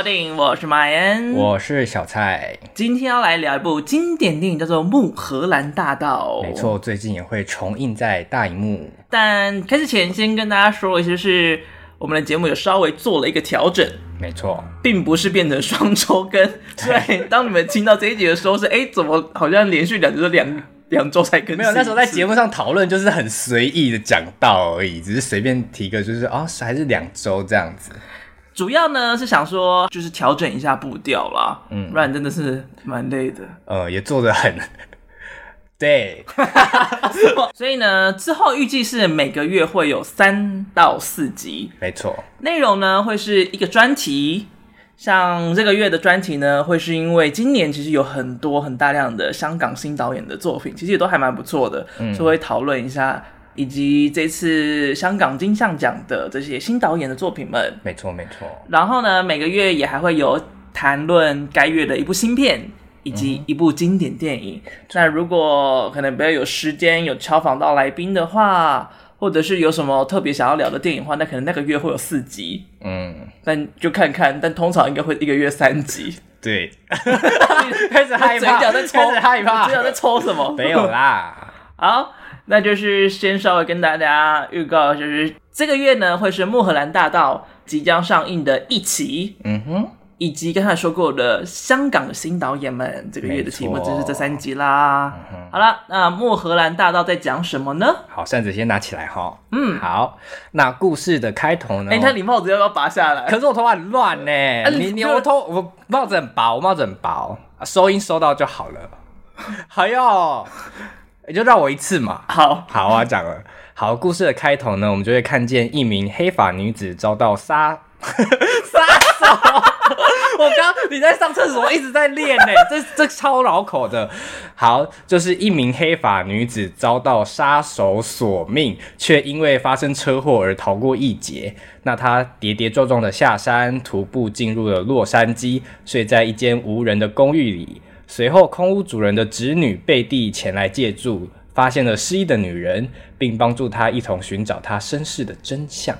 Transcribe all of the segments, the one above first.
个电影，我是马恩，我是小蔡。今天要来聊一部经典电影，叫做《木荷兰大道》。没错，最近也会重映在大荧幕。但开始前，先跟大家说一下，是我们的节目有稍微做了一个调整。没错，并不是变成双周更。对，当你们听到这一集的时候，是哎，怎么好像连续两周两两周才更？没有，那时候在节目上讨论，就是很随意的讲到而已，只是随便提个，就是哦，还是两周这样子。主要呢是想说，就是调整一下步调啦，嗯，不然真的是蛮累的。呃，也做得很，对，所以呢，之后预计是每个月会有三到四集，没错。内容呢会是一个专题，像这个月的专题呢，会是因为今年其实有很多很大量的香港新导演的作品，其实也都还蛮不错的，嗯，所以会讨论一下。以及这次香港金像奖的这些新导演的作品们，没错没错。然后呢，每个月也还会有谈论该月的一部新片以及一部经典电影。嗯、那如果可能比较有时间有敲访到来宾的话，或者是有什么特别想要聊的电影的话，那可能那个月会有四集。嗯，但就看看，但通常应该会一个月三集。对，开始害怕，开始害怕，嘴角在抽什么？没有啦，好。那就是先稍微跟大家预告，就是这个月呢会是《穆荷兰大道》即将上映的一期，嗯哼，以及刚才说过的香港的新导演们这个月的题目就是这三集啦。嗯、好了，那《穆荷兰大道》在讲什么呢？好，扇子先拿起来哈。嗯，好，那故事的开头呢？哎、欸，那你帽子要不要拔下来？可是我头发很乱呢。啊、你你我头我帽子很薄，我帽子很薄，收音收到就好了。还要。也就让我一次嘛。好，好啊，讲了。好，故事的开头呢，我们就会看见一名黑发女子遭到杀 杀手。我刚你在上厕所一直在练呢，这这超绕口的。好，就是一名黑发女子遭到杀手索命，却因为发生车祸而逃过一劫。那她跌跌撞撞的下山，徒步进入了洛杉矶，睡在一间无人的公寓里。随后，空屋主人的侄女贝蒂前来借住，发现了失忆的女人，并帮助她一同寻找她身世的真相。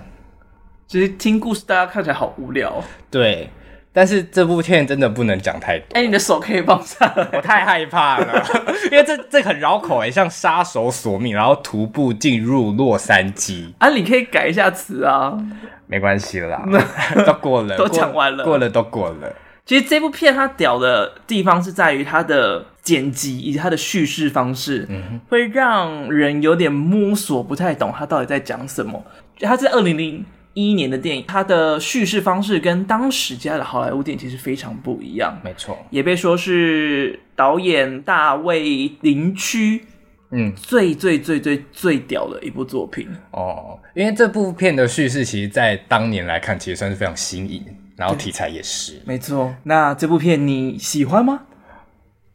其实听故事，大家看起来好无聊。对，但是这部片真的不能讲太多。哎、欸，你的手可以放下来，我太害怕了，因为这这很绕口哎，像杀手索命，然后徒步进入洛杉矶。啊，你可以改一下词啊，没关系啦，都过了，都讲完了，过了都过了。其实这部片它屌的地方是在于它的剪辑以及它的叙事方式，嗯，会让人有点摸索不太懂它到底在讲什么。它在二零零一年的电影，它的叙事方式跟当时家的好莱坞电影其实非常不一样。没错，也被说是导演大卫林区，嗯，最最最最最屌的一部作品哦。因为这部片的叙事，其实在当年来看，其实算是非常新颖。然后题材也是，没错。那这部片你喜欢吗？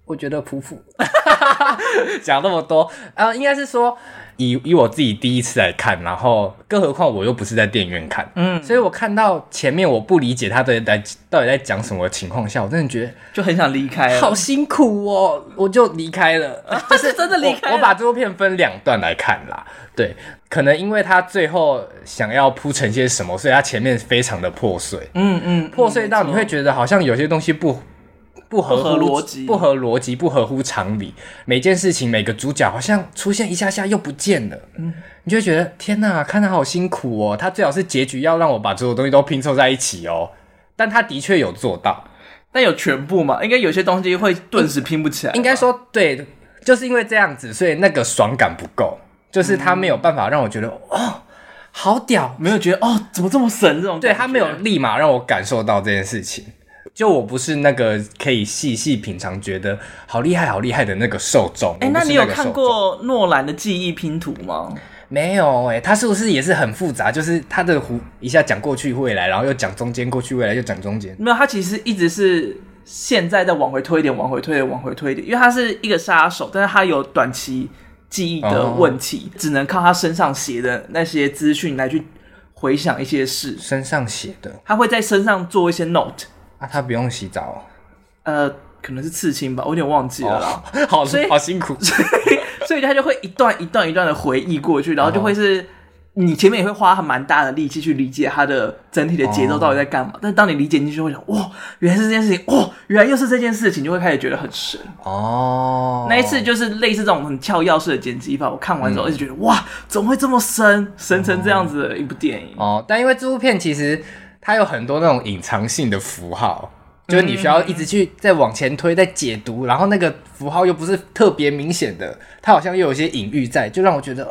我觉得普普。讲那么多啊、呃，应该是说以以我自己第一次来看，然后更何况我又不是在电影院看，嗯，所以我看到前面我不理解他的在到底在讲什么的情况下，我真的觉得就很想离开，好辛苦哦，我就离开了，就是真的离开了我。我把这部片分两段来看啦，对。可能因为他最后想要铺成些什么，所以他前面非常的破碎，嗯嗯，破碎到你会觉得好像有些东西不不合乎逻辑，不合逻辑，不合乎常理。每件事情，每个主角好像出现一下下又不见了，嗯，你就会觉得天哪，看他好辛苦哦。他最好是结局要让我把所有东西都拼凑在一起哦，但他的确有做到，但有全部嘛？应该有些东西会顿时拼不起来。应该说对，就是因为这样子，所以那个爽感不够。就是他没有办法让我觉得、嗯、哦，好屌，没有觉得哦，怎么这么神这种。对，他没有立马让我感受到这件事情，就我不是那个可以细细品尝，觉得好厉害、好厉害的那个受众。哎、欸，那你有看过诺兰的记忆拼图吗？没有哎、欸，他是不是也是很复杂？就是他的弧一下讲过去未来，然后又讲中间，过去未来又讲中间。没有，他其实一直是现在再往回推一点，往回推一点，往回推一点，因为他是一个杀手，但是他有短期。记忆的问题，只能靠他身上写的那些资讯来去回想一些事。身上写的，他会在身上做一些 note。啊，他不用洗澡？呃，可能是刺青吧，我有点忘记了啦。哦、好，所以好辛苦。所以，所以他就会一段一段一段的回忆过去，然后就会是你前面也会花蛮大的力气去理解它的整体的节奏到底在干嘛，哦、但是当你理解进去，会想哇，原来是这件事情，哇，原来又是这件事情，就会开始觉得很神哦。那一次就是类似这种很跳钥匙的剪辑法，我看完之后一直觉得、嗯、哇，怎么会这么神，神成这样子的一部电影哦。但因为这部片其实它有很多那种隐藏性的符号，就是你需要一直去再往前推、再解读，然后那个符号又不是特别明显的，它好像又有一些隐喻在，就让我觉得。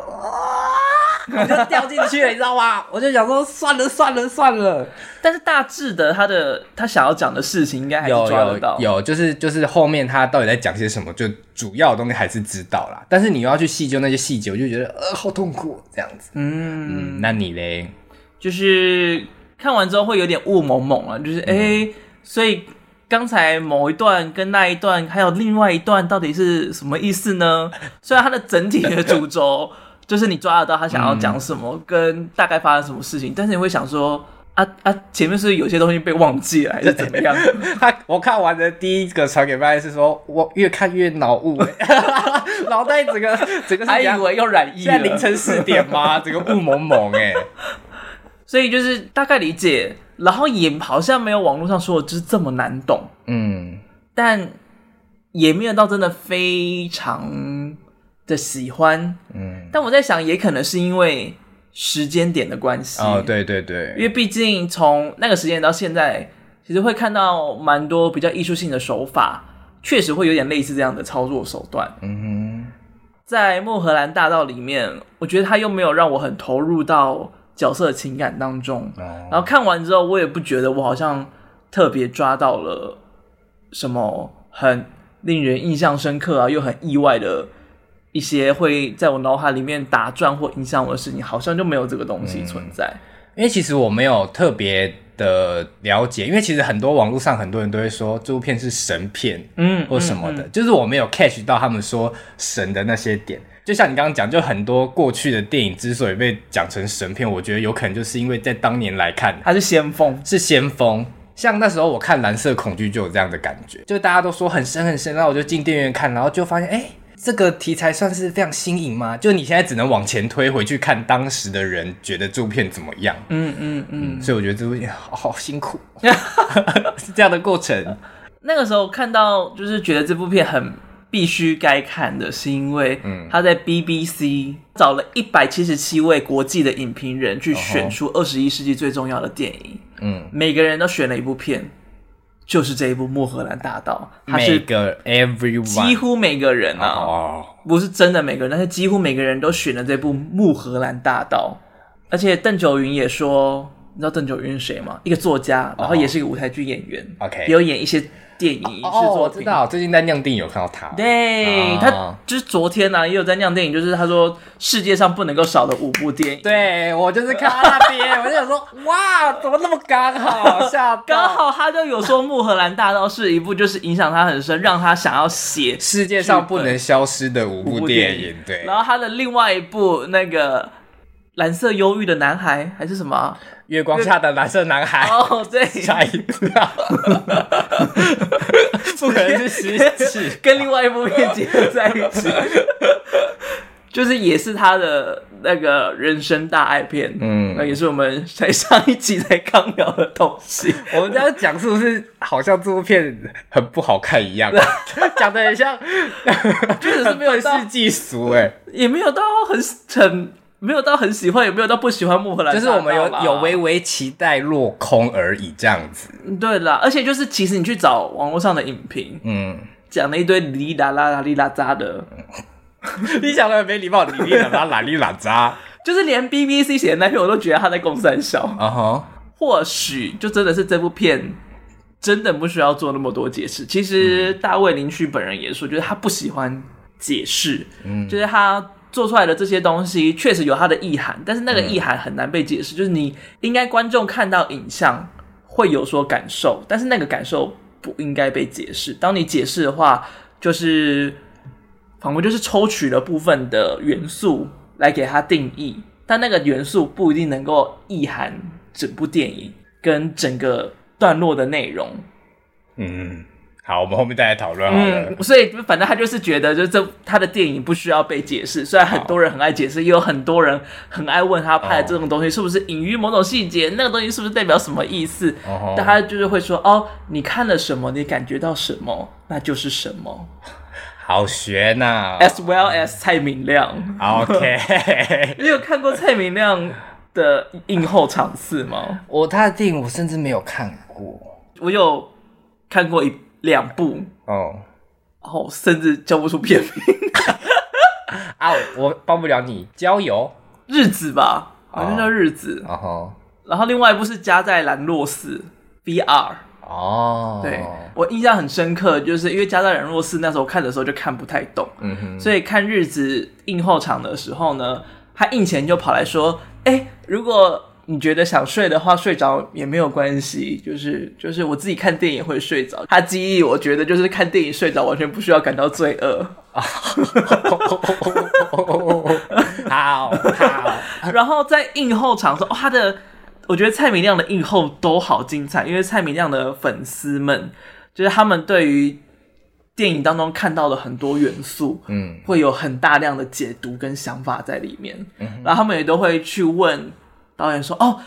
我就掉进去了，你知道吗？我就想说，算了算了算了。但是大致的，他的他想要讲的事情，应该还是抓得到。有，有，有，就是就是后面他到底在讲些什么，就主要的东西还是知道啦。但是你又要去细究那些细节，我就觉得呃，好痛苦这样子。嗯嗯，那你嘞？就是看完之后会有点雾蒙蒙啊，就是哎、嗯欸，所以刚才某一段跟那一段，还有另外一段，到底是什么意思呢？虽然它的整体的主轴。就是你抓得到他想要讲什么，嗯、跟大概发生什么事情，但是你会想说，啊啊，前面是有些东西被忘记了，还是怎么样？他我看完的第一个传给麦是说，我越看越脑雾，脑袋整个整个还以为要染疫，现在凌晨四点吗？整个雾蒙蒙哎，所以就是大概理解，然后也好像没有网络上说的就是这么难懂，嗯，但也没有到真的非常。的喜欢，嗯，但我在想，也可能是因为时间点的关系。哦，对对对，因为毕竟从那个时间到现在，其实会看到蛮多比较艺术性的手法，确实会有点类似这样的操作手段。嗯哼，在《莫荷兰大道》里面，我觉得他又没有让我很投入到角色的情感当中，哦，然后看完之后，我也不觉得我好像特别抓到了什么很令人印象深刻啊，又很意外的。一些会在我脑海里面打转或影响我的事情，好像就没有这个东西存在。嗯，因为其实我没有特别的了解，因为其实很多网络上很多人都会说这部片是神片，嗯，或什么的，嗯嗯，就是我没有 catch 到他们说神的那些点。就像你刚刚讲，就很多过去的电影之所以被讲成神片，我觉得有可能就是因为在当年来看，它是先锋，是先锋。像那时候我看《蓝色恐惧》就有这样的感觉，就大家都说很深很深，然后我就进电影院看，然后就发现，哎。这个题材算是非常新颖吗？就你现在只能往前推回去看当时的人觉得这部片怎么样？嗯嗯嗯，所以我觉得这部片好，好辛苦，是这样的过程。那个时候看到就是觉得这部片很必须该看的，是因为他在 BBC 找了一百七十七位国际的影评人去选出二十一世纪最重要的电影，嗯，每个人都选了一部片。就是这一部《穆赫兰大道》，它是个 everyone，几乎每个人啊，oh. 不是真的每个人，但是几乎每个人都选了这部《穆荷兰大道》，而且邓九云也说，你知道邓九云是谁吗？一个作家，然后也是一个舞台剧演员，OK，也有演一些。电影影视作品，我知道，最近在酿电影有看到他。对，他就是昨天呢，也有在酿电影，就是他说世界上不能够少的五部电影。对，我就是看到那边，我就想说，哇，怎么那么刚好？下刚好他就有说《穆荷兰大道》是一部就是影响他很深，让他想要写世界上不能消失的五部电影。对，然后他的另外一部那个蓝色忧郁的男孩还是什么？月光下的蓝色男孩。哦，对，下一部啊，不可能是十七，跟另外一部片结合在一起，就是也是他的那个人生大爱片，嗯，那也是我们在上一集才刚聊的东西。我们这样讲是不是好像这部片很不好看一样？讲的很像，确实是没有世纪俗哎，也没有到很很。没有到很喜欢，也没有到不喜欢木荷兰，就是我们有有微微期待落空而已，这样子。对啦，而且就是其实你去找网络上的影评，嗯，讲了一堆哩哩啦啦啦哩啦喳的，你讲的很没礼貌，哩哩啦啦啦哩啦喳，就是连 BBC 写的那篇我都觉得他在公三小啊哈。或许就真的是这部片真的不需要做那么多解释。其实大卫林旭本人也说，就是他不喜欢解释，嗯，就是他。做出来的这些东西确实有它的意涵，但是那个意涵很难被解释。嗯、就是你应该观众看到影像会有所感受，但是那个感受不应该被解释。当你解释的话，就是仿佛就是抽取了部分的元素来给它定义，但那个元素不一定能够意涵整部电影跟整个段落的内容。嗯。好，我们后面再来讨论好了。嗯，所以反正他就是觉得，就是这他的电影不需要被解释。虽然很多人很爱解释，也有很多人很爱问他拍的这种东西是不是隐喻某种细节，那个东西是不是代表什么意思？哦，但他就是会说，哦，你看了什么，你感觉到什么，那就是什么。好学呐，as well as 蔡明亮。OK，你有看过蔡明亮的映后场次吗？我他的电影我甚至没有看过，我有看过一两部。哦，然后甚至叫不出片名。啊，我帮不了你。郊游日子吧，好像叫日子。哦，然后另外一部是加在兰若寺 VR。哦，对，我印象很深刻，就是因为加在兰若寺那时候看的时候就看不太懂，嗯哼，所以看日子映后场的时候呢，他映前就跑来说，哎，如果你觉得想睡的话，睡着也没有关系，就是就是我自己看电影会睡着，他记忆我觉得就是看电影睡着完全不需要感到罪恶，好，好，然后在映后场说，哦，他的。我觉得蔡明亮的映后都好精彩，因为蔡明亮的粉丝们，就是他们对于电影当中看到的很多元素，嗯，会有很大量的解读跟想法在里面，嗯，然后他们也都会去问导演说：“哦，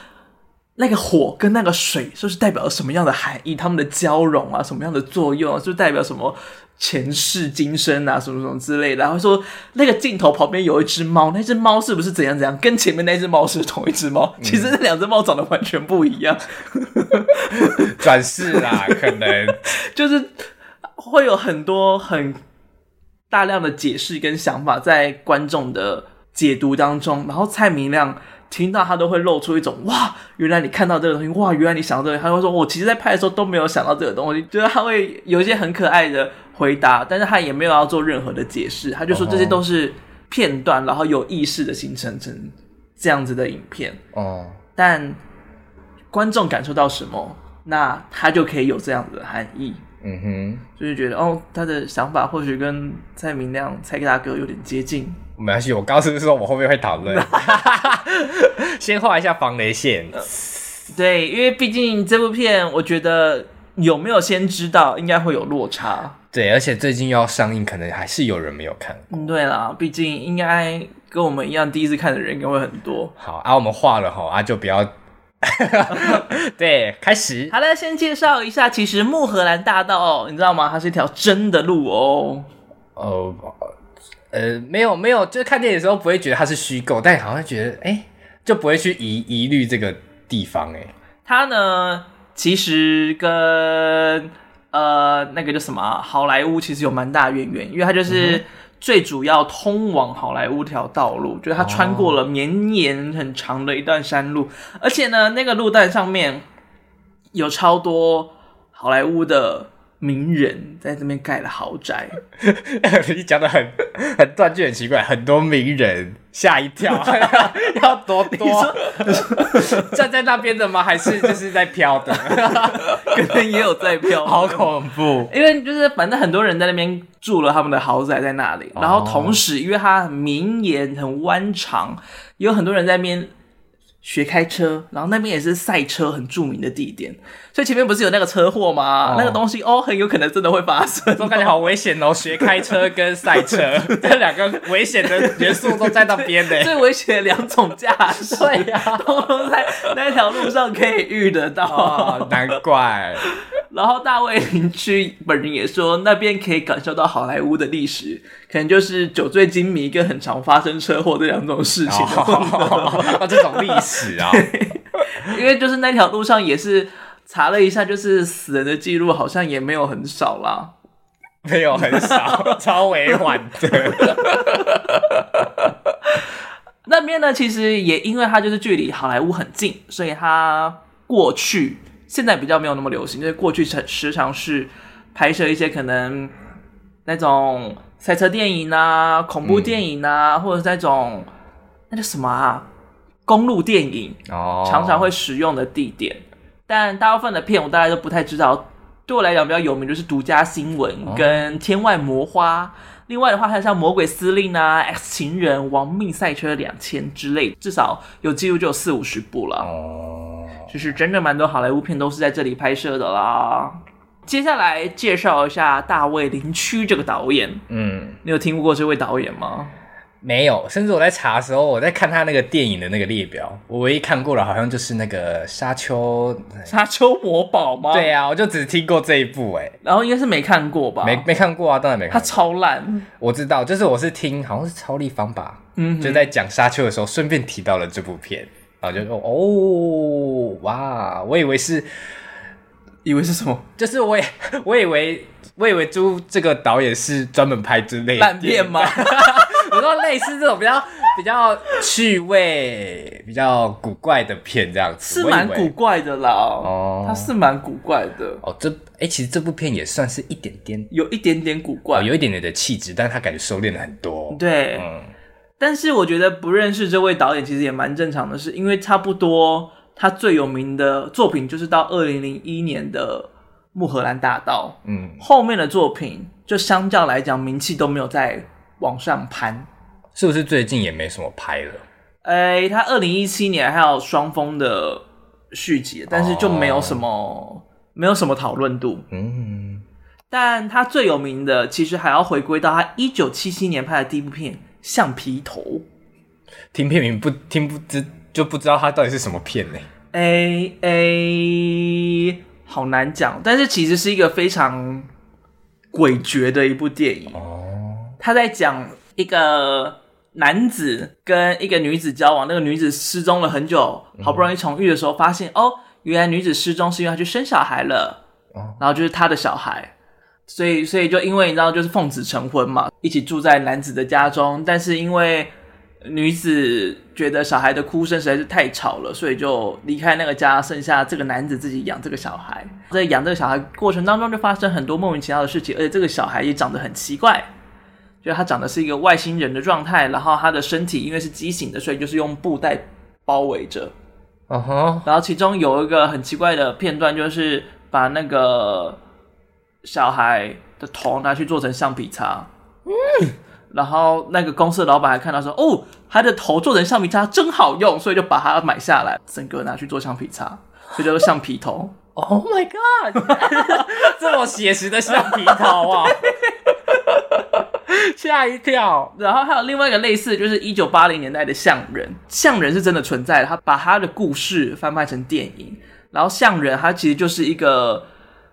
那个火跟那个水，是不是代表了什么样的含义？他们的交融啊，什么样的作用啊，就代表什么？”前世今生啊，什么什么之类的，然后说那个镜头旁边有一只猫，那只猫是不是怎样怎样？跟前面那只猫是同一只猫？其实那两只猫长得完全不一样，转世啦，可能 就是会有很多很大量的解释跟想法在观众的解读当中，然后蔡明亮。听到他都会露出一种哇，原来你看到这个东西，哇，原来你想到这个，他会说，我其实，在拍的时候都没有想到这个东西，就是他会有一些很可爱的回答，但是他也没有要做任何的解释，他就说这些都是片段，然后有意识的形成成这样子的影片哦，但观众感受到什么，那他就可以有这样子的含义，嗯哼，就是觉得哦，他的想法或许跟蔡明亮、蔡大哥有点接近。没关系，我刚刚是不是说我后面会讨论？先画一下防雷线。对，因为毕竟这部片，我觉得有没有先知道，应该会有落差。对，而且最近要上映，可能还是有人没有看。嗯，对啦，毕竟应该跟我们一样第一次看的人应该会很多。好啊，我们画了哈啊，就不要。对，开始。好了，先介绍一下，其实木荷兰大道哦，你知道吗？它是一条真的路哦。哦。呃，没有没有，就是看电影的时候不会觉得它是虚构，但好像觉得哎，就不会去疑疑虑这个地方哎。它呢，其实跟呃那个叫什么好莱坞其实有蛮大渊源，因为它就是最主要通往好莱坞条道路，嗯、就是它穿过了绵延很长的一段山路，哦、而且呢，那个路段上面有超多好莱坞的。名人在这边盖了豪宅，你讲的很很断句，很奇怪。很多名人吓一跳，要多多 站在那边的吗？还是就是在飘的？可能也有在飘，好恐怖。因为就是反正很多人在那边住了他们的豪宅在那里，然后同时因为它很绵延很弯长，有很多人在那边。学开车，然后那边也是赛车很著名的地点，所以前面不是有那个车祸吗？哦、那个东西哦，很有可能真的会发生，我感觉好危险哦！学开车跟赛车。这两个危险的元素都在那边呢，最危险的两种驾驶，对呀、啊，都都在那条路上可以遇得到，哦、难怪。然后大卫邻居本人也说，那边可以感受到好莱坞的历史，可能就是酒醉金迷跟很常发生车祸这两种事情的、哦哦、这种历史啊，因为就是那条路上也是查了一下，就是死人的记录好像也没有很少啦，没有很少，超委婉的。那边呢，其实也因为它就是距离好莱坞很近，所以它过去。现在比较没有那么流行，就是过去时时常是拍摄一些可能那种赛车电影啊、恐怖电影啊，嗯、或者是那种那叫什么啊，公路电影哦，常常会使用的地点。但大部分的片我大概都不太知道。对我来讲比较有名就是《独家新闻》跟《天外魔花》哦，另外的话还有像《魔鬼司令》啊，《X 情人》、《亡命赛车两千》之类，至少有记录就有四五十部了。哦。就是真的蛮多好莱坞片都是在这里拍摄的啦。接下来介绍一下大卫林区这个导演。嗯，你有听过这位导演吗？没有，甚至我在查的时候，我在看他那个电影的那个列表，我唯一看过的好像就是那个沙丘《沙丘》。魔堡吗？对呀、啊，我就只听过这一部，哎，然后应该是没看过吧？没没看过啊，当然没看过。他超烂，我知道，就是我是听，好像是超立方吧，嗯，就在讲沙丘的时候，顺便提到了这部片，然后就说，哦，哇，我以为是，以为是什么？就是我也 我以为我以为朱这个导演是专门拍之类的烂片吗？我说类似这种比较比较趣味、比较古怪的片，这样子是蛮古怪的啦。哦，它是蛮古怪的。哦，这哎、欸，其实这部片也算是一点点，有一点点古怪，哦、有一点点的气质，但是他感觉收敛了很多。对，嗯。但是我觉得不认识这位导演其实也蛮正常的是，是因为差不多他最有名的作品就是到二零零一年的《穆荷兰大道》。嗯，后面的作品就相较来讲名气都没有在。往上攀，是不是最近也没什么拍了？哎、欸，他二零一七年还有双峰的续集，但是就没有什么、哦、没有什么讨论度。嗯，但他最有名的其实还要回归到他一九七七年拍的第一部片《橡皮头》。听片名不听不知就不知道它到底是什么片呢？哎哎、欸欸，好难讲。但是其实是一个非常诡谲的一部电影。哦。他在讲一个男子跟一个女子交往，那个女子失踪了很久，好不容易重遇的时候，发现哦，原来女子失踪是因为她去生小孩了，哦然后就是他的小孩，所以所以就因为你知道就是奉子成婚嘛，一起住在男子的家中，但是因为女子觉得小孩的哭声实在是太吵了，所以就离开那个家，剩下这个男子自己养这个小孩，在养这个小孩过程当中就发生很多莫名其妙的事情，而且这个小孩也长得很奇怪。就他长得是一个外星人的状态，然后他的身体因为是畸形的，所以就是用布袋包围着。嗯哼。然后其中有一个很奇怪的片段，就是把那个小孩的头拿去做成橡皮擦。嗯。然后那个公司的老板还看到说：“哦，他的头做成橡皮擦真好用，所以就把它买下来，整个拿去做橡皮擦，所以叫做橡皮头。”Oh my god！这么写实的橡皮头啊！吓一跳，然后还有另外一个类似，就是一九八零年代的象人，象人是真的存在的，他把他的故事翻拍成电影，然后象人他其实就是一个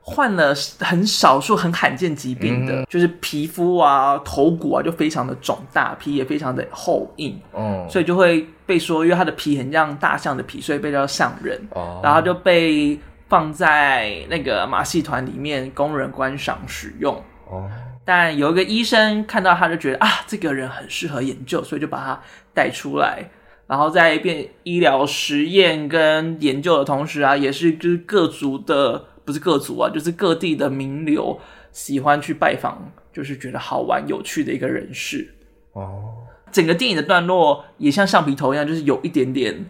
患了很少数很罕见疾病的，嗯、就是皮肤啊、头骨啊就非常的肿大，皮也非常的厚硬，哦，所以就会被说，因为他的皮很像大象的皮，所以被叫象人，哦，然后就被放在那个马戏团里面供人观赏使用，哦。但有一个医生看到他就觉得啊，这个人很适合研究，所以就把他带出来，然后在一边医疗实验跟研究的同时啊，也是就是各族的不是各族啊，就是各地的名流喜欢去拜访，就是觉得好玩有趣的一个人士哦。整个电影的段落也像橡皮头一样，就是有一点点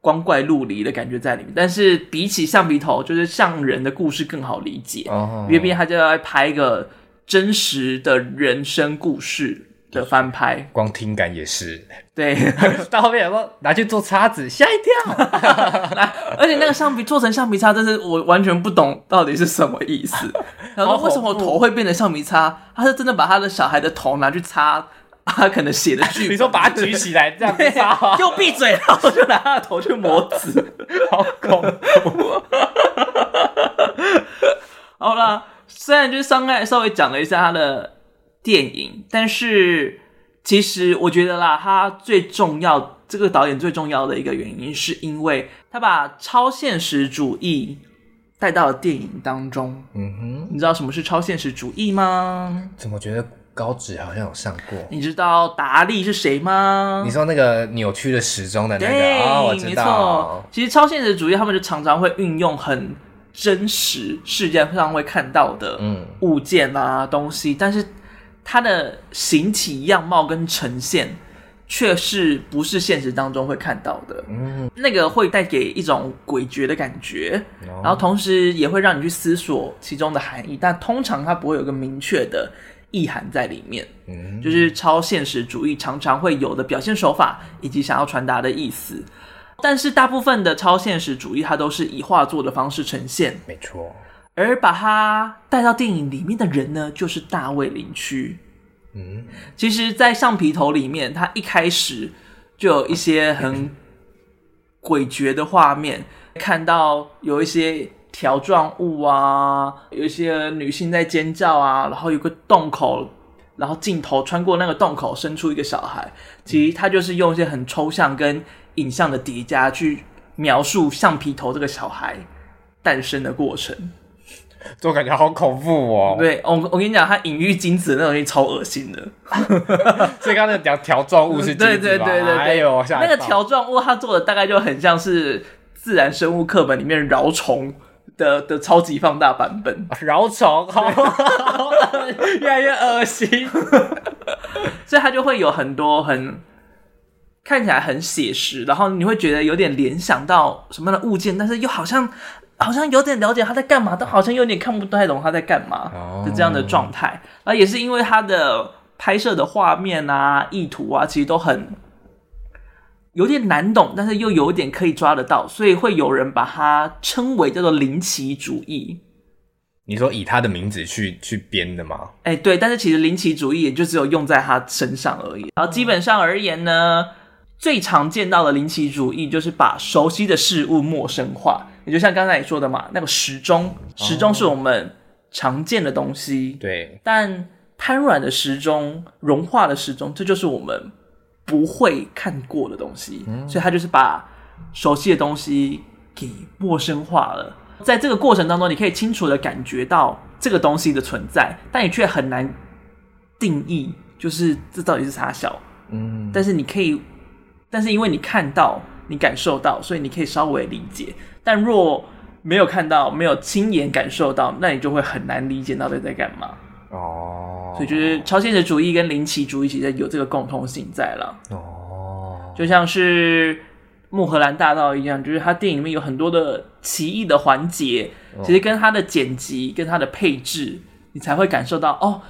光怪陆离的感觉在里面，但是比起橡皮头，就是像人的故事更好理解哦。因为毕竟他就要拍一个。真实的人生故事的翻拍，光听感也是对。到后面有说拿去做叉子，吓一跳。而且那个橡皮做成橡皮擦，真是我完全不懂到底是什么意思。然后为什么头会变成橡皮擦？他是真的把他的小孩的头拿去擦，他可能写的剧。你说把它举起来这样擦，又闭嘴，然后就拿他的头去磨纸，好恐怖。好了。虽然就是刚才稍微讲了一下他的电影，但是其实我觉得啦，他最重要，这个导演最重要的一个原因，是因为他把超现实主义带到了电影当中。嗯哼，你知道什么是超现实主义吗？怎么觉得高职好像有上过？你知道达利是谁吗？你说那个扭曲的时钟的那个？对，哦，我知道。其实超现实主义他们就常常会运用很。真实世界上会看到的物件啊、嗯、东西，但是它的形体样貌跟呈现，却是不是现实当中会看到的。嗯，那个会带给一种诡谲的感觉，哦、然后同时也会让你去思索其中的含义，但通常它不会有个明确的意涵在里面。嗯，就是超现实主义常常会有的表现手法以及想要传达的意思。但是大部分的超现实主义，它都是以画作的方式呈现，没错。而把他带到电影里面的人呢，就是大卫林区。嗯，其实，在橡皮头里面，他一开始就有一些很诡谲的画面，看到有一些条状物啊，有一些女性在尖叫啊，然后有个洞口，然后镜头穿过那个洞口，生出一个小孩。其实他就是用一些很抽象跟影像的叠加去描述橡皮头这个小孩诞生的过程。就感觉好恐怖哦！对，我我跟你讲，他隐喻精子的那东西超恶心的。所以刚刚那个条条状物是？对对对对对，哎呦，那个条状物它做的大概就很像是自然生物课本里面蛲虫的的超级放大版本。蛲虫，越来越恶心。所以它就会有很多很看起来很写实，然后你会觉得有点联想到什么样的物件，但是又好像。好像有点了解他在干嘛，但好像有点看不太懂他在干嘛的这样的状态。啊，也是因为他的拍摄的画面啊、意图啊，其实都很有点难懂，但是又有点可以抓得到，所以会有人把它称为叫做林奇主义。你说以他的名字去去编的吗？哎、欸，对，但是其实林奇主义也就只有用在他身上而已。然后基本上而言呢，最常见到的林奇主义就是把熟悉的事物陌生化。也就像刚才你说的嘛，那个时钟，时钟是我们常见的东西，对。但瘫软的时钟、融化的时钟，这就是我们不会看过的东西，嗯、所以它就是把熟悉的东西给陌生化了。在这个过程当中，你可以清楚的感觉到这个东西的存在，但你却很难定义，就是这到底是啥小。嗯。但是你可以，但是因为你看到。你感受到，所以你可以稍微理解。但若没有看到，没有亲眼感受到，那你就会很难理解到底在干嘛。哦，所以就是超现实主义跟灵奇主义其实有这个共通性在了。哦，就像是穆荷兰大道一样，就是它电影里面有很多的奇异的环节，其实跟它的剪辑、跟它的配置，你才会感受到哦，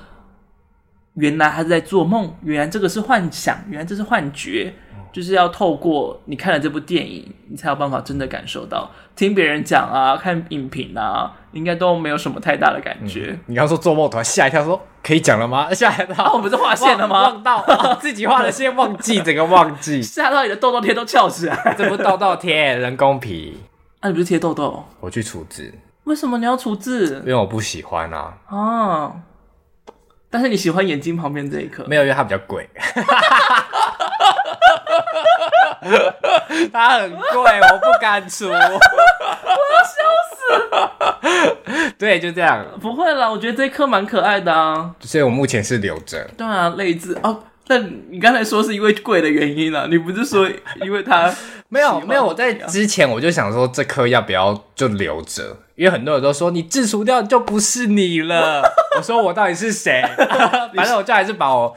原来他是在做梦，原来这个是幻想，原来这是幻觉。就是要透过你看了这部电影，你才有办法真的感受到。听别人讲啊，看影评啊，应该都没有什么太大的感觉。嗯、你刚说做梦，突然吓一跳，说可以讲了吗？吓一跳，我们是画线了吗？忘到、啊、自己画的线，忘记整个忘记，吓到你的痘痘贴都翘起来。这不痘痘贴，人工皮。那、啊、你不是贴痘痘？我去除痣。为什么你要除痣？因为我不喜欢啊。啊。但是你喜欢眼睛旁边这一颗？没有，因为它比较贵。它很贵，我不敢除。我要笑死。对，就这样。不会啦，我觉得这一颗蛮可爱的啊。所以我目前是留着。对啊，类似哦。但你刚才说是因为贵的原因啊，你不是说因为它没有没有？我在之前我就想说这颗要不要就留着，因为很多人都说你自除掉就不是你了。我说我到底是谁？反正我就还是把我。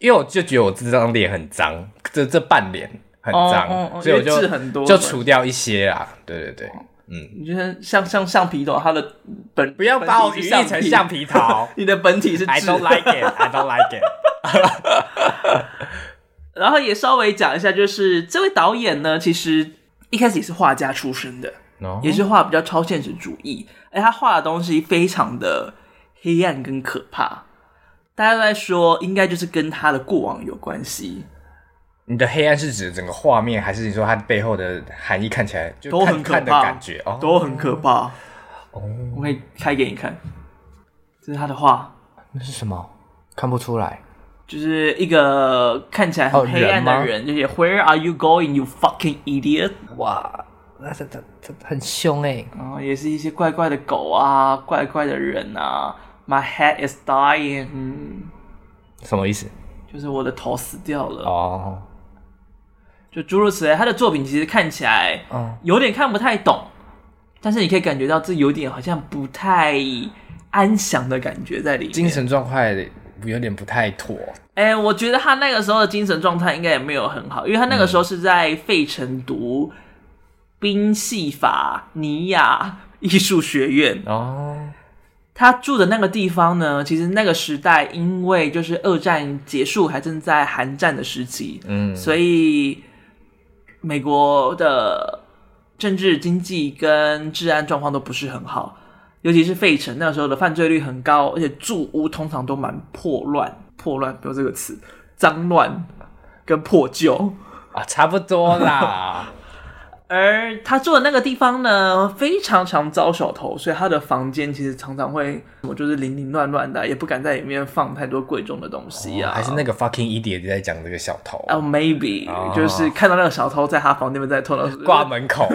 因为我就觉得我这张脸很脏，这这半脸很脏，哦哦、所以我就很多就除掉一些啊。对对对，哦、嗯，你觉得像像橡皮头，它的本不要把我比喻成橡皮头，你的本体是 I don't like it, I don't like it。然后也稍微讲一下，就是这位导演呢，其实一开始也是画家出身的，哦、也是画比较超现实主义，而他画的东西非常的黑暗跟可怕。大家都在说，应该就是跟他的过往有关系。你的黑暗是指整个画面，还是你说它背后的含义看起来就都很可怕的感觉？哦，都很可怕。哦，我可以开给你看，这是他的画。那是什么？看不出来。就是一个看起来很黑暗的人，人就是 Where are you going, you fucking idiot？哇，那这这这很凶哎。然后也是一些怪怪的狗啊，怪怪的人啊。My head is dying。什么意思？就是我的头死掉了。哦。就诸如此类，他的作品其实看起来，有点看不太懂，嗯、但是你可以感觉到这有点好像不太安详的感觉在里面。精神状态有点不太妥。哎、欸，我觉得他那个时候的精神状态应该也没有很好，因为他那个时候是在费城读宾夕法尼亚艺术学院。哦。他住的那个地方呢，其实那个时代因为就是二战结束，还正在寒战的时期，嗯，所以美国的政治经济跟治安状况都不是很好。尤其是费城那时候的犯罪率很高，而且住屋通常都蛮破乱，破乱没有这个词，脏乱跟破旧啊，差不多啦。而他住的那个地方呢，非常常遭小偷，所以他的房间其实常常会，我就是零零乱乱的，也不敢在里面放太多贵重的东西啊。哦、还是那个 fucking idiot 在讲这个小偷哦、就是看到那个小偷在他房间里面在偷东西，挂门口。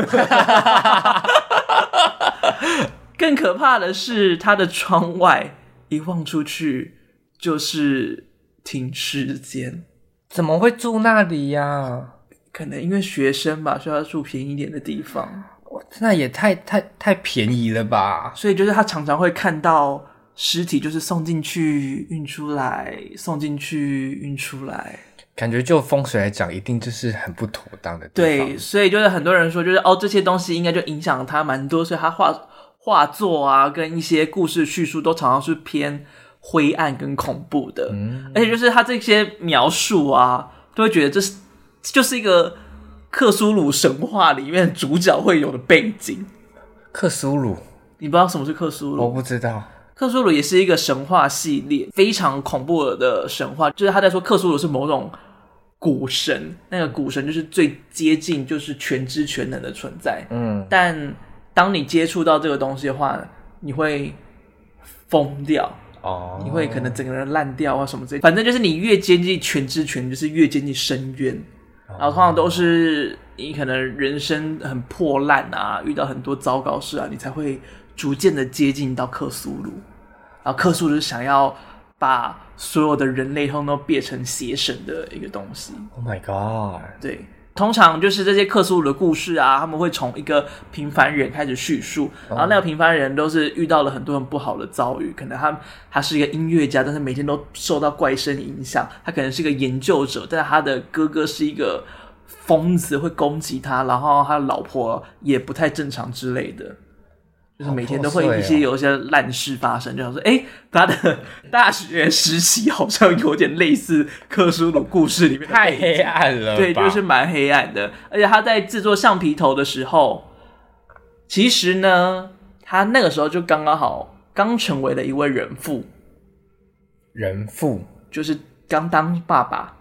更可怕的是，他的窗外一望出去就是停尸间，怎么会住那里呀、啊？可能因为学生吧，需要住便宜一点的地方。那也太太太便宜了吧？所以就是他常常会看到尸体，就是送进去、运出来，送进去、运出来。感觉就风水来讲，一定就是很不妥当的地方。对，所以就是很多人说，就是哦，这些东西应该就影响他蛮多，所以他画画作啊，跟一些故事叙述都常常是偏灰暗跟恐怖的。嗯，而且就是他这些描述啊，都会觉得这是。就是一个克苏鲁神话里面主角会有的背景。克苏鲁，你不知道什么是克苏鲁？我不知道。克苏鲁也是一个神话系列，非常恐怖的神话。就是他在说克苏鲁是某种古神，那个古神就是最接近就是全知全能的存在。嗯，但当你接触到这个东西的话，你会疯掉。哦，你会可能整个人烂掉啊什么之类。反正就是你越接近全知全能，就是越接近深渊。然后通常都是你可能人生很破烂啊，遇到很多糟糕事啊，你才会逐渐的接近到克苏鲁。然后克苏鲁想要把所有的人类通通都变成邪神的一个东西。Oh my god！对。通常就是这些克苏鲁的故事啊，他们会从一个平凡人开始叙述，然后那个平凡人都是遇到了很多很不好的遭遇，可能他他是一个音乐家，但是每天都受到怪声影响；他可能是一个研究者，但是他的哥哥是一个疯子，会攻击他，然后他的老婆也不太正常之类的。就是每天都会一些有一些烂事发生，就想说，哎、欸，他的 大学时期好像有点类似克苏鲁故事里面，太黑暗了，对，就是蛮黑暗的。而且他在制作橡皮头的时候，其实呢，他那个时候就刚刚好刚成为了一位人父，人父就是刚当爸爸。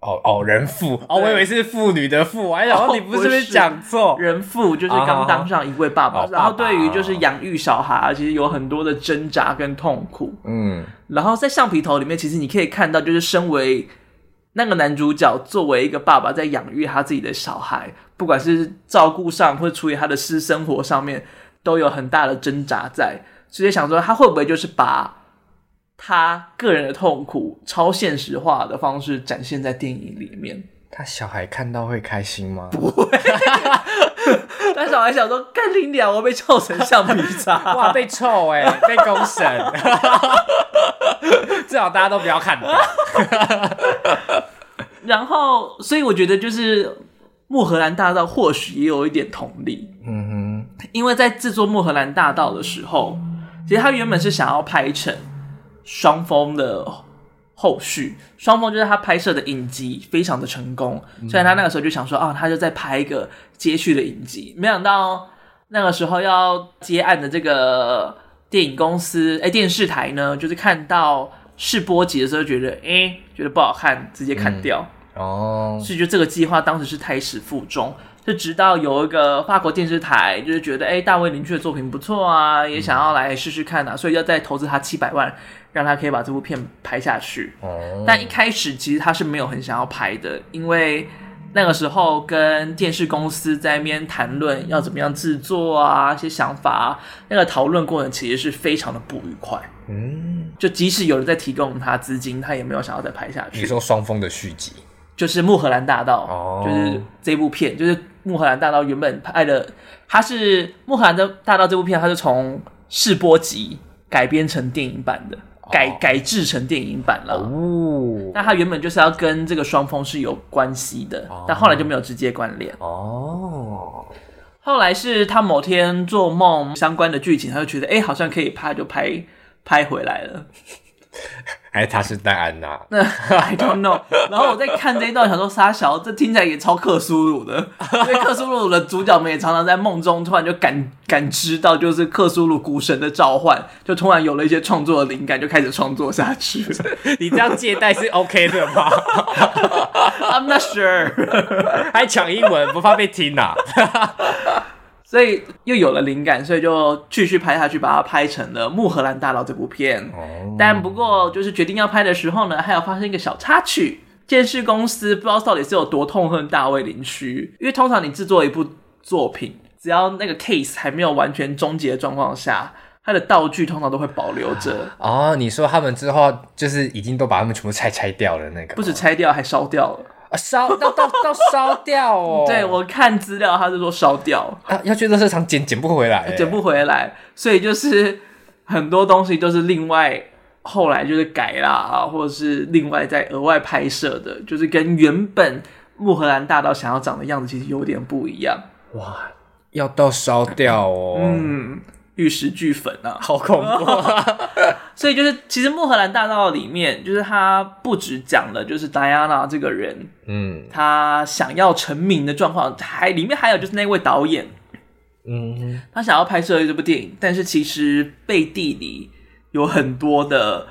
哦哦，人父 哦，我以为是妇女的妇，我还想说你不是不是讲错？人父就是刚当上一位爸爸，然后对于就是养育小孩，其实有很多的挣扎跟痛苦。嗯，然后在橡皮头里面，其实你可以看到，就是身为那个男主角，作为一个爸爸，在养育他自己的小孩，不管是照顾上或者处理他的私生活上面，都有很大的挣扎在。所以想说，他会不会就是把。他个人的痛苦，超现实化的方式展现在电影里面。他小孩看到会开心吗？不会。但小孩想说：“干你娘，我被臭成橡皮擦，哇，被臭哎、欸，被公审。最好大家都不要看。”然后，所以我觉得就是穆荷兰大道或许也有一点同理。嗯哼，因为在制作穆荷兰大道的时候，其实他原本是想要拍成。双峰的后续，双峰就是他拍摄的影集，非常的成功。所以他那个时候就想说，啊，他就再拍一个接续的影集。没想到那个时候要接案的这个电影公司，哎，电视台呢，就是看到试播集的时候，觉得，哎，觉得不好看，直接砍掉。嗯、哦，所以就这个计划当时是胎死腹中。就直到有一个法国电视台，就是觉得，哎，大卫林区的作品不错啊，也想要来试试看啊，所以要再投资他七百万。让他可以把这部片拍下去，哦，但一开始其实他是没有很想要拍的，因为那个时候跟电视公司在那边谈论要怎么样制作啊，一些想法啊，那个讨论过程其实是非常的不愉快。嗯，就即使有人在提供他资金，他也没有想要再拍下去。你说双峰的续集就是《穆赫兰大道》，哦，就是这部片，就是《穆赫兰大道》原本拍的，它是《穆赫兰的大道》这部片，它是从试播集改编成电影版的。改改制成电影版了。哦，那他原本就是要跟这个双峰是有关系的，哦，但后来就没有直接关联。哦，后来是他某天做梦相关的剧情，他就觉得哎，好像可以拍，就拍拍回来了。还是他是戴安娜？那 I don't know。然后我在看这一段，想说沙小，这听起来也超克苏鲁的，因为克苏鲁的主角们也常常在梦中突然就感感知到，就是克苏鲁古神的召唤，就突然有了一些创作的灵感，就开始创作下去。你这样借贷是 OK 的吗？I'm not sure。还抢英文，不怕被听、啊？所以又有了灵感，所以就继续拍下去，把它拍成了《穆荷兰大道》这部片。哦。但不过就是决定要拍的时候呢，还有发生一个小插曲。电视公司不知道到底是有多痛恨大卫林区，因为通常你制作一部作品，只要那个 case 还没有完全终结的状况下，它的道具通常都会保留着。哦，你说他们之后就是已经都把他们全部拆拆掉了那个？不止拆掉，还烧掉了。啊，烧到到到烧掉哦！对，我看资料，他是说烧掉啊，要去垃圾场捡捡不回来，捡不回来，所以就是很多东西都是另外后来就是改啦啊，或者是另外再额外拍摄的，就是跟原本穆荷兰大道想要长的样子其实有点不一样。哇，要到烧掉哦！嗯。玉石俱焚啊，好恐怖啊！所以就是，其实《穆赫兰大道》里面，就是他不止讲了就是戴安娜这个人，嗯，他想要成名的状况，还里面还有就是那位导演，嗯，他想要拍摄这部电影，但是其实背地里有很多的。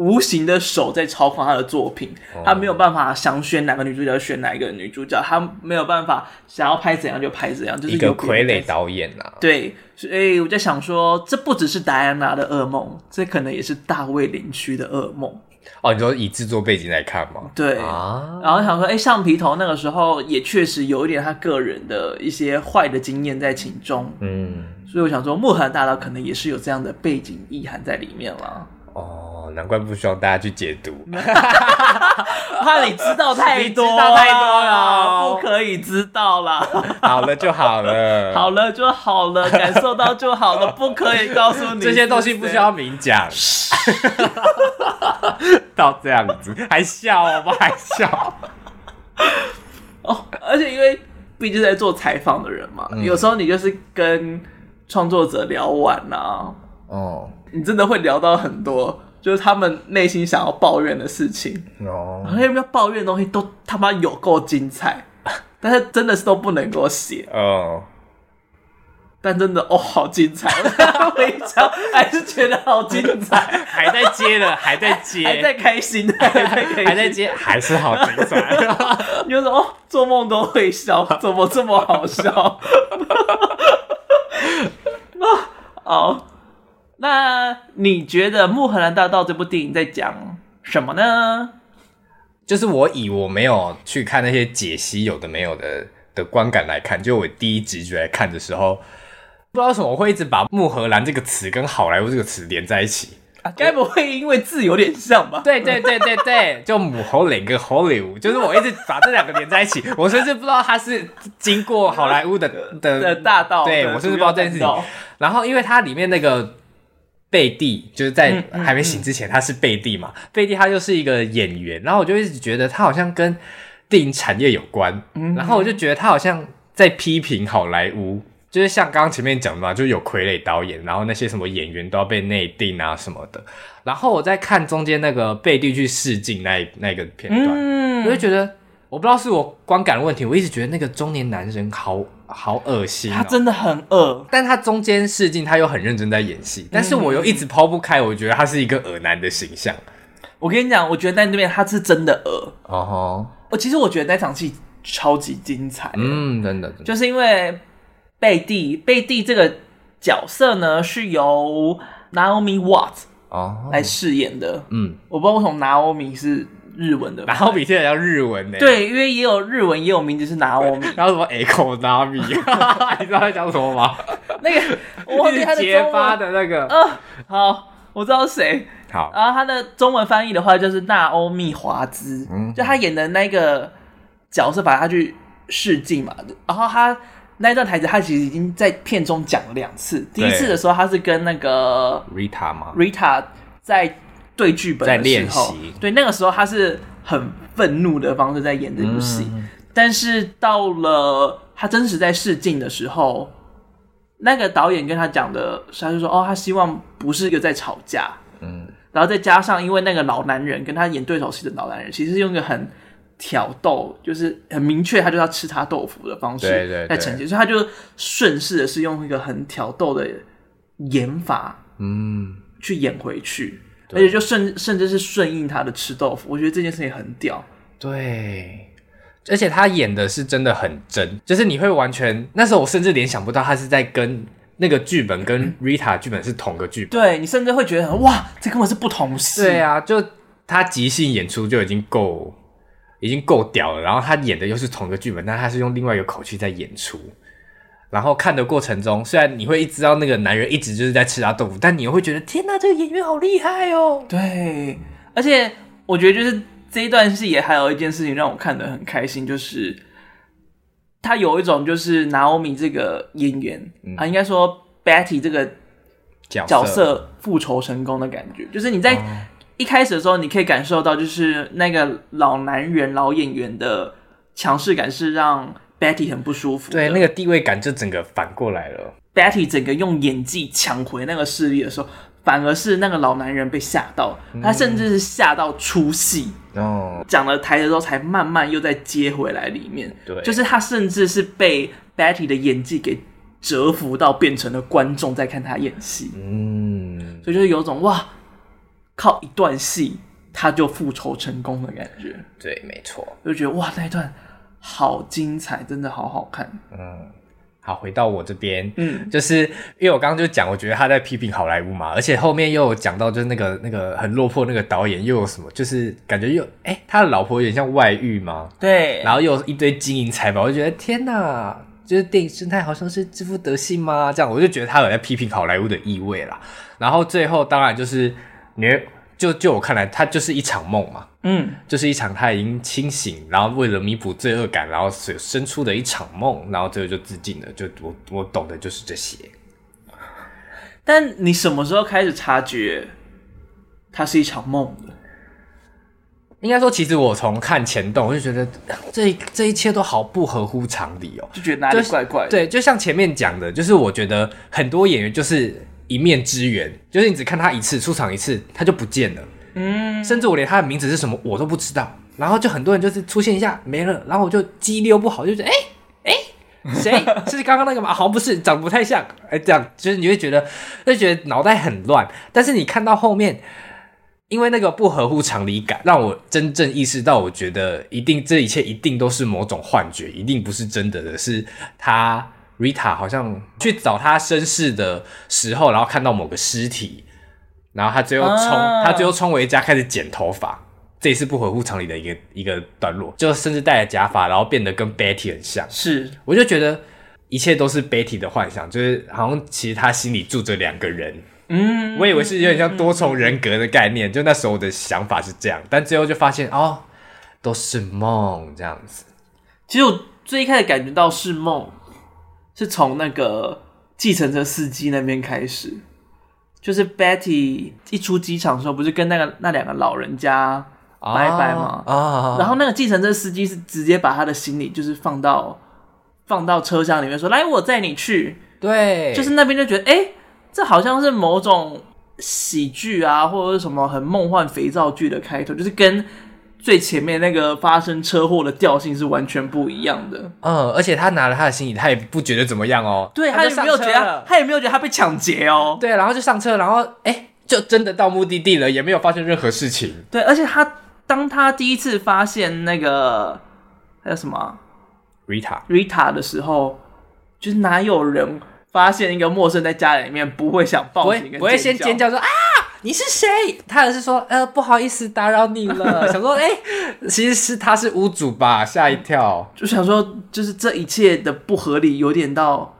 无形的手在操控他的作品，他没有办法想选哪个女主角选哪一个女主角，他没有办法想要拍怎样就拍怎样，就是一个傀儡导演呐、啊。对，所以我在想说，这不只是戴安娜的噩梦，这可能也是大卫林区的噩梦。哦，你说以制作背景来看吗？对啊，然后想说，哎，橡皮头那个时候也确实有一点他个人的一些坏的经验在其中，嗯，所以我想说，穆荷兰大道可能也是有这样的背景意涵在里面了。哦，难怪不希望大家去解读，怕你知道太多，知道太多了，不可以知道啦。好了就好了，好了就好了，感受到就好了，不可以告诉你这些东西，不需要明讲。到这样子还笑，我们还笑。哦，而且因为毕竟在做采访的人嘛，嗯、有时候你就是跟创作者聊完啊，哦。你真的会聊到很多，就是他们内心想要抱怨的事情哦。然后有没有抱怨的东西都他妈有够精彩，但是真的是都不能给我写哦。但真的哦，好精彩！我一想还是觉得好精彩，还在接了，还在接，还在开心，还在开心，还在接，还是好精彩。你就说哦，做梦都会笑，怎么这么好笑？啊，好。那你觉得《穆荷兰大道》这部电影在讲什么呢？就是我以我没有去看那些解析有的没有的的观感来看，就我第一直觉来看的时候，不知道为什么我会一直把“穆荷兰”这个词跟好莱坞这个词连在一起。啊，该不会因为字有点像吧？对对对对对，就穆荷兰跟好莱坞，就是我一直把这两个连在一起，我甚至不知道它是经过好莱坞的的，的大道。对，我甚至不知道这件事情。然后，因为它里面那个。贝蒂就是在还没醒之前，他是贝蒂嘛？贝蒂他就是一个演员，然后我就一直觉得他好像跟电影产业有关，然后我就觉得他好像在批评好莱坞，就是像刚刚前面讲的嘛，就有傀儡导演，然后那些什么演员都要被内定啊什么的。然后我在看中间那个贝蒂去试镜那那个片段，我就觉得我不知道是我观感的问题，我一直觉得那个中年男人好。好恶心、喔，他真的很恶，但他中间试镜，他又很认真在演戏，但是我又一直抛不开，我觉得他是一个恶男的形象。我跟你讲，我觉得在那边他是真的恶哦。我、uh huh. 其实我觉得那场戏超级精彩，嗯，真的，真的，就是因为贝蒂贝蒂这个角色呢是由 Naomi Watts 哦来饰演的，uh huh. 嗯，我不知道为什么 Naomi 是。日文的，然后比现在叫日文呢？对，因为也有日文，也有名字是拿欧米，然后什么 Echo Nami，你知道在讲什么吗？那个我是结巴的那个，嗯，好，我知道是谁。好，然后他的中文翻译的话就是纳欧米华兹，嗯，就他演的那个角色，把他去试镜嘛。然后他那一段台词，他其实已经在片中讲了两次。第一次的时候，他是跟那个 Rita 吗？Rita 在。对剧本的时候，对那个时候他是很愤怒的方式在演这部戏，嗯、但是到了他真实在试镜的时候，那个导演跟他讲的，他就说：“哦，他希望不是一个在吵架，嗯，然后再加上因为那个老男人跟他演对手戏的老男人，其实是用一个很挑逗，就是很明确，他就要吃他豆腐的方式在呈现，所以他就顺势的是用一个很挑逗的演法，嗯，去演回去，而且就甚甚至是顺应他的吃豆腐，我觉得这件事情很屌，对。而且他演的是真的很真，就是你会完全那时候我甚至联想不到他是在跟那个剧本跟 Rita 剧本是同个剧本，对，你甚至会觉得哇，这根本是不同事。对啊，就他即兴演出就已经够已经够屌了，然后他演的又是同一个剧本，但他是用另外一个口气在演出，然后看的过程中，虽然你会一直知道那个男人一直就是在吃他豆腐，但你又会觉得天哪，这个演员好厉害哦。对，而且我觉得就是。这一段戏也还有一件事情让我看得很开心，就是他有一种就是拿欧米这个演员、嗯、啊，应该说 Betty 这个角色复仇成功的感觉，就是你在一开始的时候，你可以感受到就是那个老男人老演员的强势感是让 Betty 很不舒服，对，那个地位感就整个反过来了。Betty 整个用演技抢回那个势力的时候。反而是那个老男人被吓到，他甚至是吓到出戏哦，讲了台词之后才慢慢又再接回来里面。对，就是他甚至是被 Betty 的演技给折服到，变成了观众在看他演戏。嗯，所以就是有种哇，靠一段戏他就复仇成功的感觉。对，没错，就觉得哇，那一段好精彩，真的好好看。嗯。好，回到我这边，嗯，就是因为我刚刚就讲，我觉得他在批评好莱坞嘛，而且后面又有讲到，就是那个那个很落魄那个导演又有什么，就是感觉又哎、欸，他的老婆有点像外遇嘛，对，然后又有一堆金银财宝，我就觉得天哪，就是电影生态好像是这副德性吗？这样我就觉得他有在批评好莱坞的意味啦。然后最后当然就是你。就就我看来，他就是一场梦嘛，嗯，就是一场他已经清醒，然后为了弥补罪恶感，然后所生出的一场梦，然后最后就自尽了。就我我懂的就是这些。但你什么时候开始察觉，它是一场梦的？应该说，其实我从看前段，我就觉得这这一切都好不合乎常理哦，就觉得哪里怪怪的。对，就像前面讲的，就是我觉得很多演员就是。一面之缘，就是你只看他一次出场一次，他就不见了。嗯，甚至我连他的名字是什么我都不知道。然后就很多人就是出现一下没了，然后我就记忆力又不好，就觉得哎哎，谁、是刚刚那个吗？好像不是，长得不太像。哎、欸，这样就是你会觉得就觉得脑袋很乱。但是你看到后面，因为那个不合乎常理感，让我真正意识到，我觉得一定这一切一定都是某种幻觉，一定不是真的的，是他。Rita 好像去找他身世的时候，然后看到某个尸体，然后他最后冲，啊、他最后冲回家开始剪头发，这也是不合乎常理的一个一个段落，就甚至戴了假发，然后变得跟 Betty 很像。是，我就觉得一切都是 Betty 的幻想，就是好像其实他心里住着两个人。嗯，我以为是有点像多重人格的概念，就那时候我的想法是这样，但最后就发现哦，都是梦这样子。其实我最一开始感觉到是梦。是从那个计程车司机那边开始，就是 Betty 一出机场的时候，不是跟那个那两个老人家拜拜吗？啊，然后那个计程车司机是直接把他的行李就是放到放到车厢里面，说：“来，我载你去。”对，就是那边就觉得，哎、欸，这好像是某种喜剧啊，或者是什么很梦幻肥皂剧的开头，就是跟。最前面那个发生车祸的调性是完全不一样的。嗯，而且他拿了他的行李，他也不觉得怎么样哦。对，他也没有觉得，他也没有觉得他被抢劫哦。对，然后就上车，然后哎，就真的到目的地了，也没有发生任何事情。对，而且他当他第一次发现那个还有什么 Rita Rita 的时候，就是哪有人发现一个陌生人在家里面不会想报警，不会先尖叫说啊。你是谁？他也是说，呃，不好意思打扰你了。想说，哎、欸，其实是他是屋主吧？吓一跳，就想说，就是这一切的不合理，有点到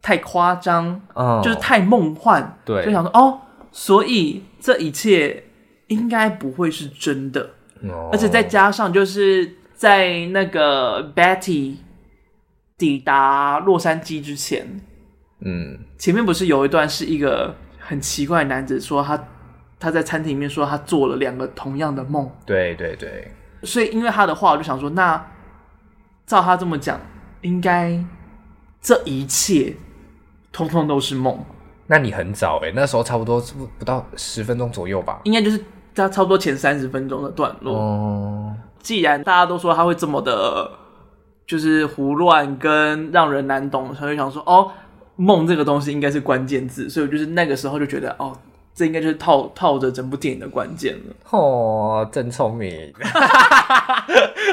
太夸张，嗯，就是太梦幻。对，就想说，哦，所以这一切应该不会是真的。哦，而且再加上，就是在那个 Betty 抵达洛杉矶之前，嗯，前面不是有一段是一个。很奇怪的男子说他他在餐厅里面说他做了两个同样的梦。对对对，所以因为他的话，我就想说，那照他这么讲，应该这一切通通都是梦。那你很早哎，那时候差不多不不到十分钟左右吧？应该就是他差不多前三十分钟的段落。哦，既然大家都说他会这么的，就是胡乱跟让人难懂，所以想说哦，梦这个东西应该是关键字，所以我就是那个时候就觉得哦，这应该就是套套着整部电影的关键了。哦，真聪明。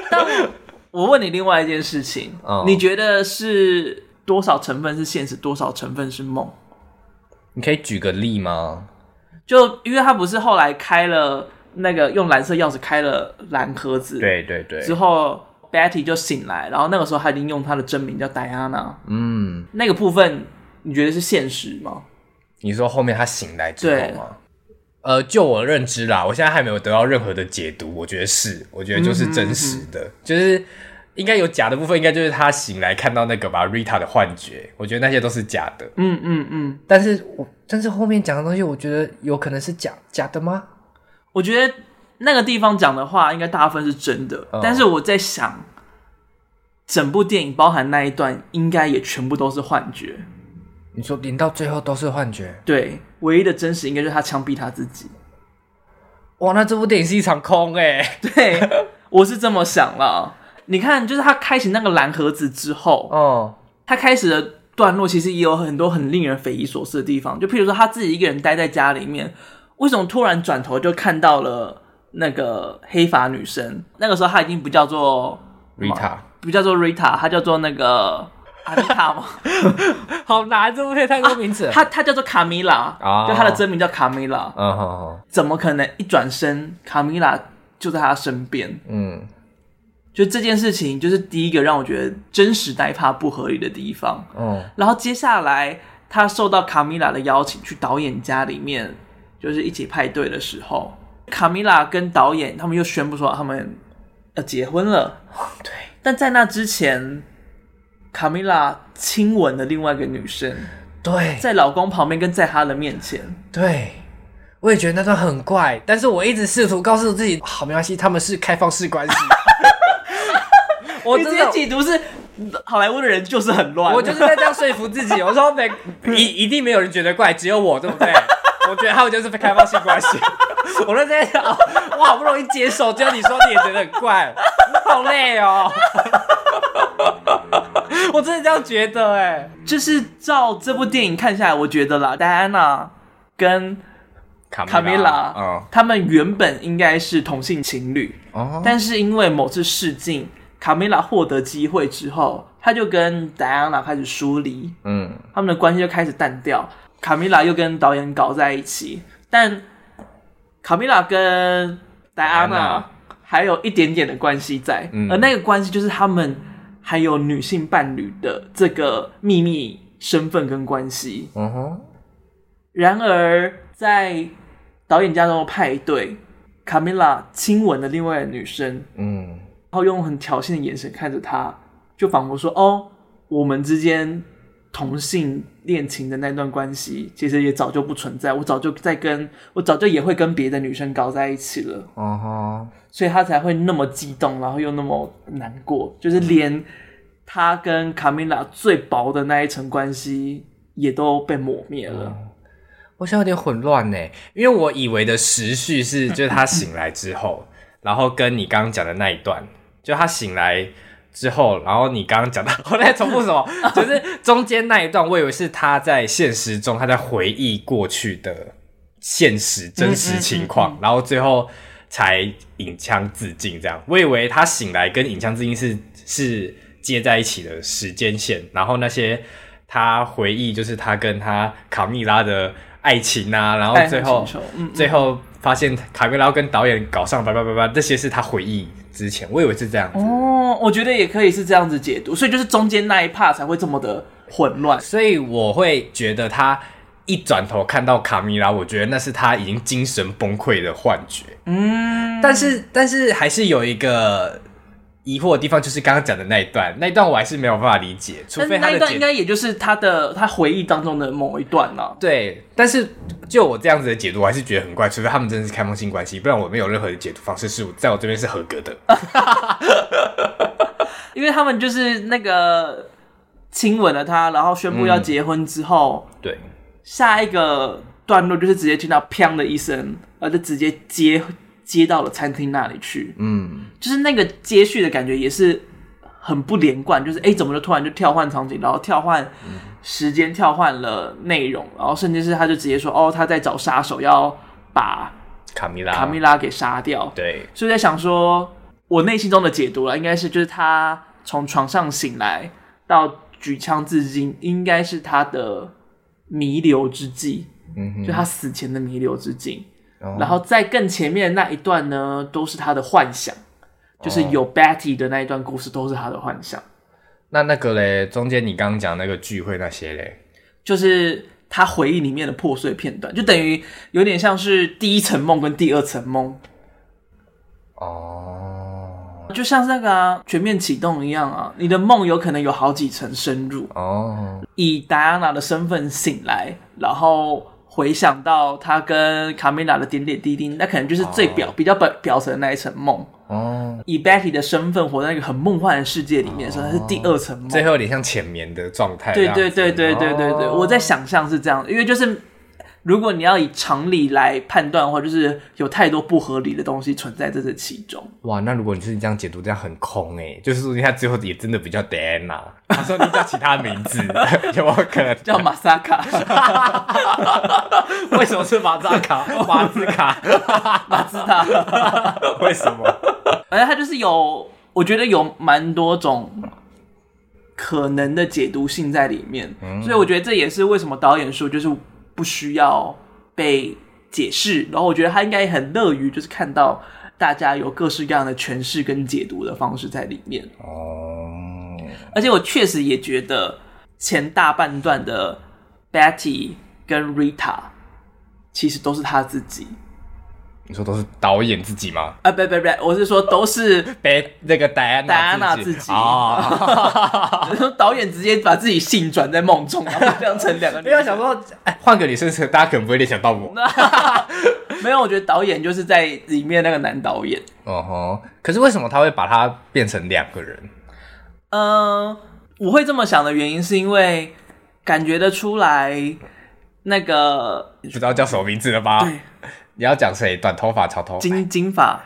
但我，我问你另外一件事情，哦，你觉得是多少成分是现实，多少成分是梦？你可以举个例吗？就因为他不是后来开了那个用蓝色钥匙开了蓝盒子，对对对，之后 Betty 就醒来，然后那个时候他已经用他的真名叫 Diana，嗯，那个部分你觉得是现实吗？你说后面他醒来之后吗？呃，就我认知啦，我现在还没有得到任何的解读，我觉得是，我觉得就是真实的，嗯哼嗯，就是。应该有假的部分，应该就是他醒来看到那个吧，Rita 的幻觉。我觉得那些都是假的。嗯嗯嗯。但是我但是后面讲的东西，我觉得有可能是假假的吗？我觉得那个地方讲的话，应该大部分是真的。哦。但是我在想，整部电影包含那一段，应该也全部都是幻觉。你说连到最后都是幻觉？对，唯一的真实应该就是他枪毙他自己。哇，那这部电影是一场空哎。对，我是这么想了。你看，就是他开启那个蓝盒子之后，哦，他开始的段落其实也有很多很令人匪夷所思的地方。就譬如说，他自己一个人待在家里面，为什么突然转头就看到了那个黑发女生？那个时候她已经不叫做 Rita，不叫做 Rita，她叫做那个 阿丽塔吗？好难，这部片太多名字。她她叫做卡米拉，就她的真名叫卡米拉。嗯，好好。怎么可能一转身，卡米拉就在她身边？嗯。就这件事情，就是第一个让我觉得真实代怕不合理的地方。嗯，然后接下来她受到卡米拉的邀请去导演家里面，就是一起派对的时候，卡米拉跟导演他们又宣布说他们要结婚了。对，但在那之前，卡米拉亲吻了另外一个女生。对，在老公旁边跟在他的面前。对，我也觉得那段很怪，但是我一直试图告诉自己，好，没关系，他们是开放式关系。我直接解读是好莱坞的人就是很乱，我就是在这样说服自己。我说没一一定没有人觉得怪，只有我，对不对？我觉得他们就是开放性关系。我就在想，我好不容易接受，结果你说你也觉得很怪，好累哦。我真的这样觉得哎，就是照这部电影看下来，我觉得啦，戴安娜跟卡米拉，嗯，他们原本应该是同性情侣，哦，但是因为某次试镜。卡米拉获得机会之后，他就跟戴安娜开始疏离，嗯，他们的关系就开始淡掉。卡米拉又跟导演搞在一起，但卡米拉跟戴安娜还有一点点的关系在，嗯，而那个关系就是他们还有女性伴侣的这个秘密身份跟关系。嗯哼。然而在导演家中的派对，卡米拉亲吻了另外的女生，嗯。然后用很挑衅的眼神看着他，就仿佛说：“哦，我们之间同性恋情的那段关系，其实也早就不存在。我早就在跟我早就也会跟别的女生搞在一起了。”所以他才会那么激动，然后又那么难过，就是连他跟卡米拉最薄的那一层关系也都被抹灭了。嗯，我现在有点混乱呢，因为我以为的时序是，就是他醒来之后，然后跟你刚刚讲的那一段。就他醒来之后，然后你刚刚讲到，我在重复什么？就是中间那一段，我以为是他在现实中，他在回忆过去的现实真实情况，嗯嗯嗯嗯，然后最后才引枪自尽这样。我以为他醒来跟引枪自尽是是接在一起的时间线，然后那些他回忆就是他跟他卡蜜拉的爱情啊，然后最后最后发现卡蜜拉跟导演搞上，叭叭叭叭，这些是他回忆。之前我以为是这样子哦，我觉得也可以是这样子解读，所以就是中间那一 part 才会这么的混乱，所以我会觉得他一转头看到卡米拉，我觉得那是他已经精神崩溃的幻觉。嗯，但是但是还是有一个。疑惑的地方就是刚刚讲的那一段，那一段我还是没有办法理解，除非那一段应该也就是他的他回忆当中的某一段了、啊。对，但是就我这样子的解读，我还是觉得很怪，除非他们真的是开放性关系，不然我没有任何的解读方式是在我这边是合格的。因为他们就是那个亲吻了他，然后宣布要结婚之后，嗯、对，下一个段落就是直接听到“砰”的一声，而就直接接接到了餐厅那里去。嗯，就是那个接续的感觉也是很不连贯，就是哎、欸，怎么就突然就跳换场景，然后跳换时间，跳换了内容，然后甚至是他就直接说哦，他在找杀手，要把卡米拉卡米拉给杀掉。对，所以在想说，我内心中的解读了，应该是就是他从床上醒来到举枪自尽，应该是他的。弥留之际，嗯，就他死前的弥留之际，哦、然后在更前面的那一段呢，都是他的幻想，就是有 Betty 的那一段故事都是他的幻想。那那个嘞，中间你刚刚讲那个聚会那些嘞，就是他回忆里面的破碎片段，就等于有点像是第一层梦跟第二层梦。哦。就像是那个、啊、全面启动一样啊，你的梦有可能有好几层深入哦。Oh. 以戴安娜的身份醒来，然后回想到他跟卡米拉的点点滴滴，那可能就是最表、oh. 比较表表层的那一层梦哦。Oh. 以 Betty 的身份活在一个很梦幻的世界里面的时候，那是第二层梦，最后有点像浅眠的状态。对对对对对对对，oh. 我在想象是这样，因为就是。如果你要以常理来判断的话，就是有太多不合理的东西存在在这其中。哇，那如果你是这样解读，这样很空诶，就是说他最后也真的比较戴安娜，他说你叫其他名字，有没有可能叫马萨卡？为什么是马萨卡？马兹卡？马兹塔？为什么？反正他就是有，我觉得有蛮多种可能的解读性在里面，嗯、所以我觉得这也是为什么导演说就是。不需要被解释，然后我觉得他应该很乐于就是看到大家有各式各样的诠释跟解读的方式在里面哦。而且我确实也觉得前大半段的 Betty 跟 Rita 其实都是他自己。你说都是导演自己吗？啊，不不不，我是说都是被那个戴安娜戴安娜自己啊。说 导演直接把自己性转在梦中，然后变成两个女。因为想说，哎，换个女生，大家可能不会联想到我。没有，我觉得导演就是在里面那个男导演。哦吼，可是为什么他会把他变成两个人？嗯，我会这么想的原因是因为感觉得出来，那个你不知道叫什么名字了吧？对。你要讲谁？短头发、长头发？金金发，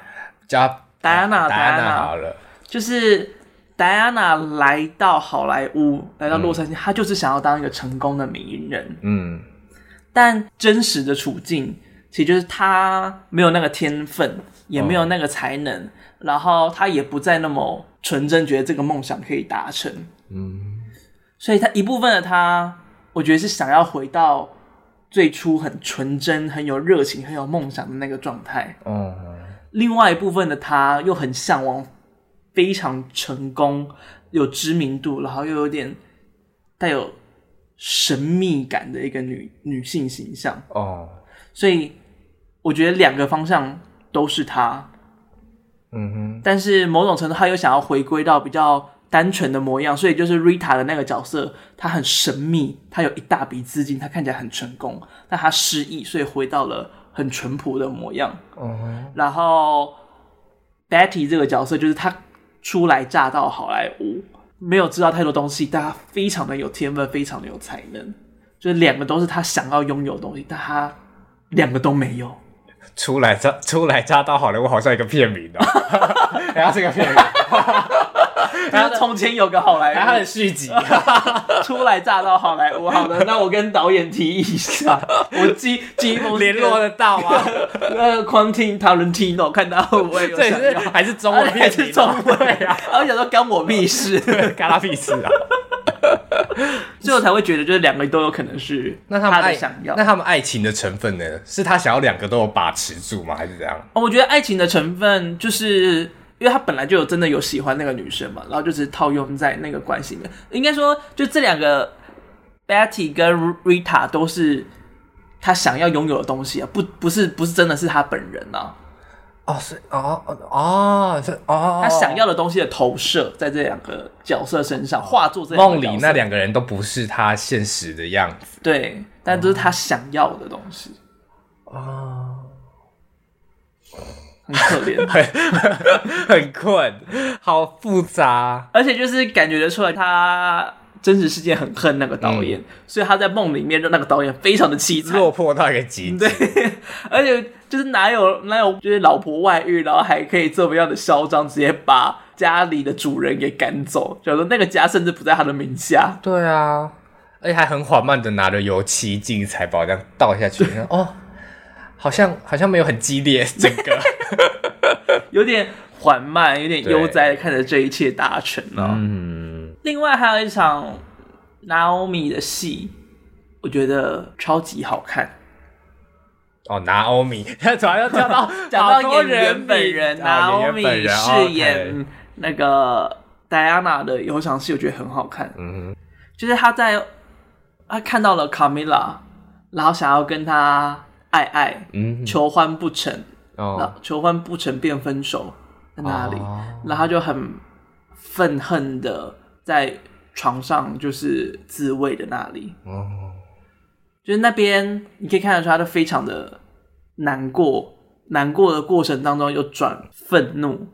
叫戴安娜。戴安娜好了，就是戴安娜来到好莱坞，来到洛杉矶，她、嗯、就是想要当一个成功的名人。嗯，但真实的处境，其实就是她没有那个天分，也没有那个才能，哦、然后她也不再那么纯真，觉得这个梦想可以达成。嗯，所以她一部分的她，我觉得是想要回到。最初很纯真、很有热情、很有梦想的那个状态。嗯，另外一部分的他又很向往非常成功、有知名度，然后又有点带有神秘感的一个女女性形象。哦，所以我觉得两个方向都是他。嗯哼，但是某种程度，他又想要回归到比较。单纯的模样，所以就是 Rita 的那个角色，她很神秘，她有一大笔资金，她看起来很成功，但她失忆，所以回到了很淳朴的模样。嗯哼。然后 Betty 这个角色，就是她初来乍到好莱坞，没有知道太多东西，但她非常的有天分，非常的有才能，就是两个都是她想要拥有的东西，但她两个都没有。初来乍初来乍到好莱坞，好像一个片名哦，然后这个片名。然后从前有个好莱坞，他的续集，初来乍到好莱坞。好的，那我跟导演提议一下，我寄寄一封联络得到吗？那个 Quentin Tarantino 看到会不会有想要？这是还是中文片？还是中文啊？然后想说干我屁事，干他屁事啊！最后才会觉得，就是两个都有可能是那他们爱想要。那他们爱情的成分呢？是他想要两个都有把持住吗？还是怎样？哦，我觉得爱情的成分就是。因为他本来就有真的有喜欢那个女生嘛，然后就是套用在那个关系里面。应该说，就这两个 Betty 跟 Rita 都是他想要拥有的东西啊，不不是不是真的是他本人啊。哦，是哦哦哦是哦，他想要的东西的投射在这两个角色身上，化作这梦里那两个人都不是他现实的样子。对，但都是他想要的东西。哦。很可怜，很很困，好复杂，而且就是感觉得出来，他真实世界很恨那个导演，嗯、所以他在梦里面让那个导演非常的凄惨，落魄到一个极致。对，而且就是哪有哪有就是老婆外遇，然后还可以这么样的嚣张，直接把家里的主人给赶走，就说那个家甚至不在他的名下。对啊，而且还很缓慢的拿着油漆进财宝这样倒下去。哦，好像好像没有很激烈，整个 有点缓慢，有点悠哉的看着这一切达成了。嗯。另外还有一场 Naomi 的戏，我觉得超级好看。哦，Naomi，他主要要跳到 讲到演员本人，Naomi 饰演那个 Diana 的有场戏，我觉得很好看。嗯，就是他在他看到了 Camilla，然后想要跟他爱爱，嗯，求欢不成，哦，求婚不成便分手在那里？哦，然后他就很愤恨的。在床上就是自慰的那里，哦，就是那边你可以看得出他都非常的难过，难过的过程当中又转愤怒，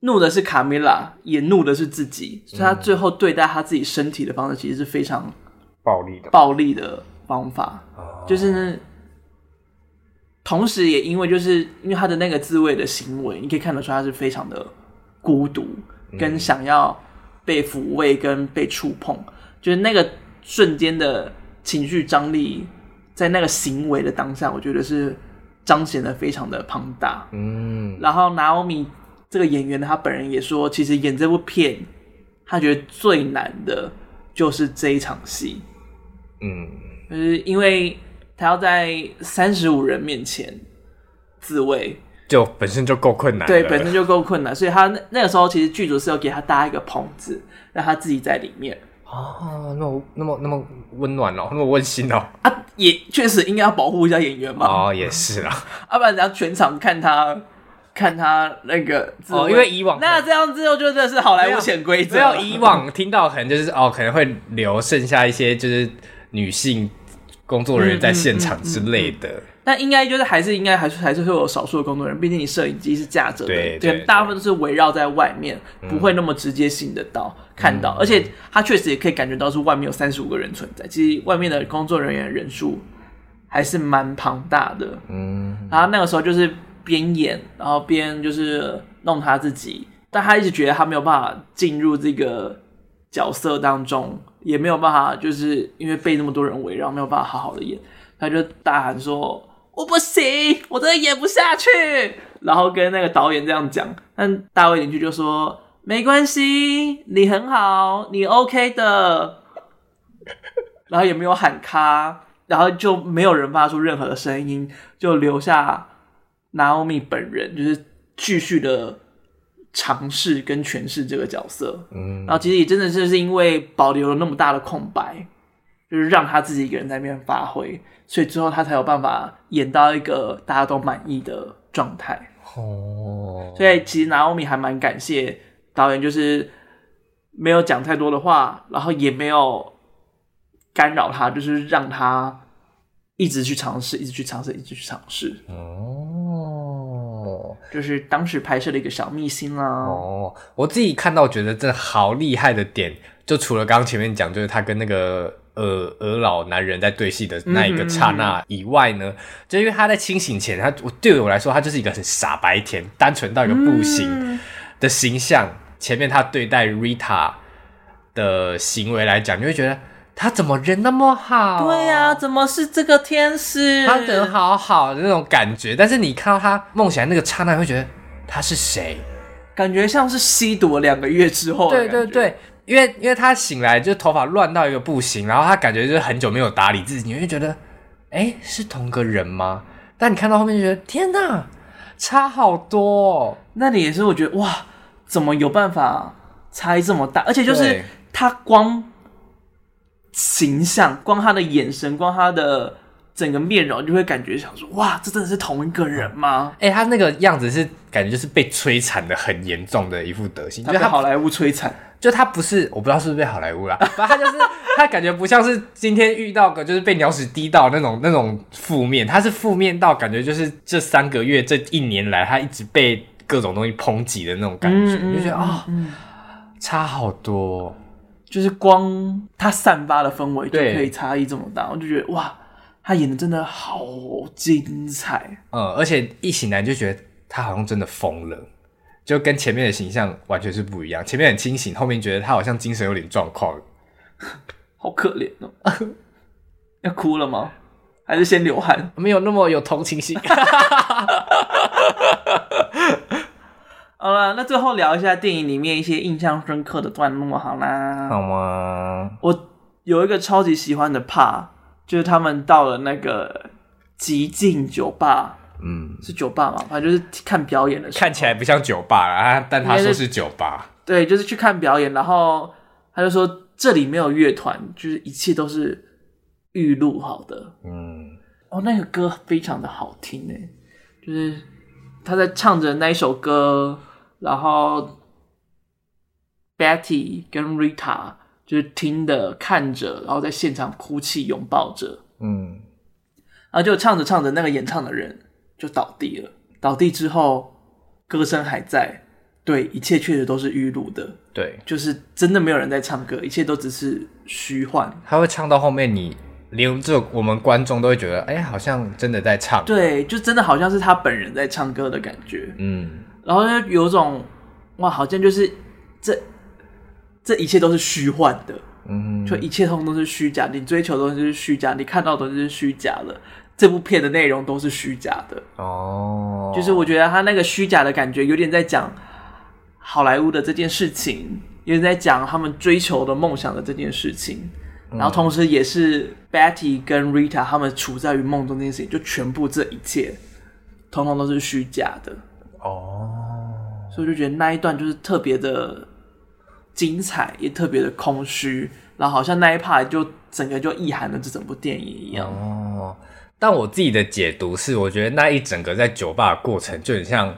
怒的是卡米拉，也怒的是自己，所以他最后对待他自己身体的方式其实是非常暴力的，暴力的方法，哦，就是同时也因为就是因为他的那个自慰的行为，你可以看得出他是非常的孤独，跟想要。被抚慰跟被触碰，就是那个瞬间的情绪张力，在那个行为的当下，我觉得是彰显的非常的庞大。嗯，然后 Naomi 这个演员他本人也说，其实演这部片，他觉得最难的就是这一场戏。嗯，就是因为他要在三十五人面前自慰。就本身就够困难，对，本身就够困难，所以他那那个时候其实剧组是有给他搭一个棚子，让他自己在里面。啊，那么那么那么温暖哦，那么温馨哦。啊，也确实应该要保护一下演员嘛。哦，也是啦，要、啊、不然人家全场看他看他那个哦，因为以往那这样之后就真的是好莱坞潜规则。没有以往听到可能就是哦，可能会留剩下一些就是女性工作人员在现场之类的。嗯嗯嗯嗯。嗯那应该就是还是应该还是还是会有少数的工作人员，毕竟你摄影机是架着的，对，大部分都是围绕在外面，嗯、不会那么直接性的到看到，嗯、而且他确实也可以感觉到是外面有三十五个人存在，其实外面的工作人员人数还是蛮庞大的，嗯，然后那个时候就是边演，然后边就是弄他自己，但他一直觉得他没有办法进入这个角色当中，也没有办法，就是因为被那么多人围绕，没有办法好好的演，他就大喊说。我不行，我真的演不下去。然后跟那个导演这样讲，但大卫邻居就说没关系，你很好，你 OK 的。然后也没有喊卡，然后就没有人发出任何的声音，就留下 Naomi 本人，就是继续的尝试跟诠释这个角色。嗯，然后其实也真的就是因为保留了那么大的空白，就是让他自己一个人在那边发挥。所以之后他才有办法演到一个大家都满意的状态哦。所以其实 Naomi 还蛮感谢导演，就是没有讲太多的话，然后也没有干扰他，就是让他一直去尝试，一直去尝试，一直去尝试。哦，就是当时拍摄的一个小秘辛啦。哦，我自己看到觉得真的好厉害的点，就除了刚刚前面讲，就是他跟那个。呃，俄老男人在对戏的那一个刹那以外呢，嗯、就因为他在清醒前，他我对我来说，他就是一个很傻白甜、单纯到一个不行的形象。嗯、前面他对待 Rita 的行为来讲，你会觉得他怎么人那么好？对呀、啊，怎么是这个天使？他人好好的那种感觉，但是你看到他梦醒来那个刹那，会觉得他是谁？感觉像是吸毒了两个月之后。对对对。因为因为他醒来就头发乱到一个不行，然后他感觉就是很久没有打理自己，你会觉得，哎，是同个人吗？但你看到后面就觉得，天哪，差好多哦。那你也是，我觉得哇，怎么有办法差这么大？而且就是他光形象，光他的眼神，光他的整个面容，就会感觉想说，哇，这真的是同一个人吗？哎，他那个样子是感觉就是被摧残的很严重的一副德行，他被好莱坞摧残。就他不是，我不知道是不是被好莱坞啦，反正他就是他感觉不像是今天遇到个就是被鸟屎滴到那种那种负面，他是负面到感觉就是这三个月这一年来他一直被各种东西抨击的那种感觉，嗯、就觉得啊、哦，差好多。就是光他散发的氛围就可以差异这么大，我就觉得哇，他演的真的好精彩。嗯，而且一醒来就觉得他好像真的疯了，就跟前面的形象完全是不一样。前面很清醒，后面觉得他好像精神有点状况，好可怜哦！要哭了吗？还是先流汗？没有那么有同情心。好了，那最后聊一下电影里面一些印象深刻的段落，好啦。好吗？我有一个超级喜欢的 part，就是他们到了那个极境酒吧，嗯，是酒吧嘛？反正就是看表演的时候，看起来不像酒吧啦，但他说是酒吧。对，就是去看表演，然后他就说这里没有乐团，就是一切都是预录好的。嗯，哦，那个歌非常的好听诶，就是他在唱着那一首歌。然后，Betty 跟 Rita 就是听的看着，然后在现场哭泣拥抱着，嗯，然后就唱着唱着，那个演唱的人就倒地了。倒地之后，歌声还在，对，一切确实都是预录的，对，就是真的没有人在唱歌，一切都只是虚幻。他会唱到后面，你连这我们观众都会觉得，哎，好像真的在唱，对，就真的好像是他本人在唱歌的感觉，嗯。然后就有种哇，好像就是这这一切都是虚幻的，嗯，就一切通通都是虚假，你追求的东西是虚假，你看到的东西是虚假的，这部片的内容都是虚假的。哦。就是我觉得他那个虚假的感觉，有点在讲好莱坞的这件事情，有点在讲他们追求的梦想的这件事情，然后同时也是 Betty 跟 Rita 他们处在于梦中这件事情，就全部这一切通通都是虚假的。哦，所以我就觉得那一段就是特别的精彩，也特别的空虚，然后好像那一 part 就整个就意涵了这整部电影一样。哦，但我自己的解读是，我觉得那一整个在酒吧的过程就很像，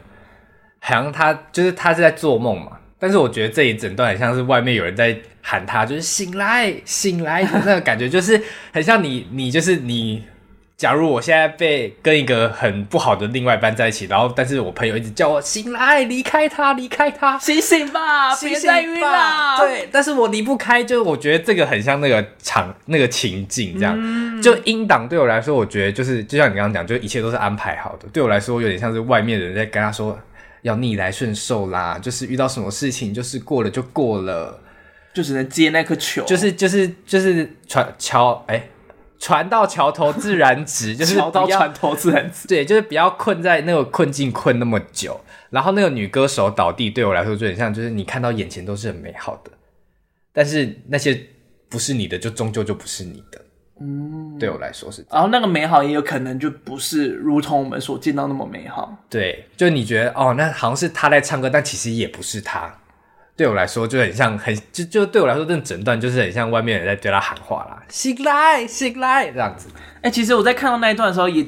好像他就是他是在做梦嘛，但是我觉得这一整段很像是外面有人在喊他，就是醒来醒来的那个感觉，就是很像你你就是你。假如我现在被跟一个很不好的另外一半在一起，然后但是我朋友一直叫我醒来，离开他，离开他，醒醒吧，别再晕了。对，但是我离不开，就是我觉得这个很像那个场那个情境这样。嗯、就音档对我来说，我觉得就是就像你刚刚讲，就一切都是安排好的。对我来说，有点像是外面的人在跟他说要逆来顺受啦，就是遇到什么事情就是过了就过了，就只能接那颗球，就是就是就是传敲哎。船到桥头自然直，就是桥到船头自然直。对，就是不要困在那个困境困那么久。然后那个女歌手倒地，对我来说就很像，就是你看到眼前都是很美好的，但是那些不是你的，就终究就不是你的。嗯，对我来说是。然后那个美好也有可能就不是如同我们所见到那么美好。对，就你觉得哦，那好像是他在唱歌，但其实也不是他。对我来说就很像，很就就对我来说，这整段就是很像外面人在对他喊话啦，醒来，醒来这样子。哎、欸，其实我在看到那一段的时候，也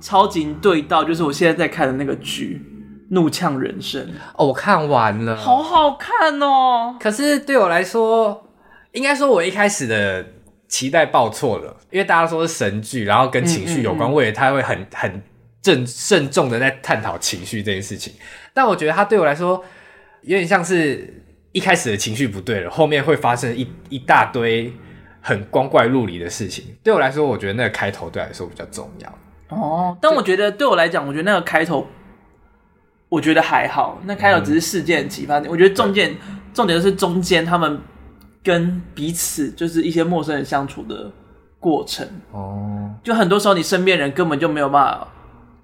超级对到，就是我现在在看的那个剧《怒呛人生》哦，我看完了，好好看哦。可是对我来说，应该说我一开始的期待报错了，因为大家说是神剧，然后跟情绪有关，我以为他会很很正慎重的在探讨情绪这件事情，但我觉得他对我来说。有点像是一开始的情绪不对了，后面会发生一一大堆很光怪陆离的事情。对我来说，我觉得那个开头对我来说比较重要。哦，但我觉得对我来讲，我觉得那个开头，我觉得还好。那开头只是事件启发点，嗯、我觉得重点重点就是中间他们跟彼此就是一些陌生人相处的过程。哦，就很多时候你身边人根本就没有办法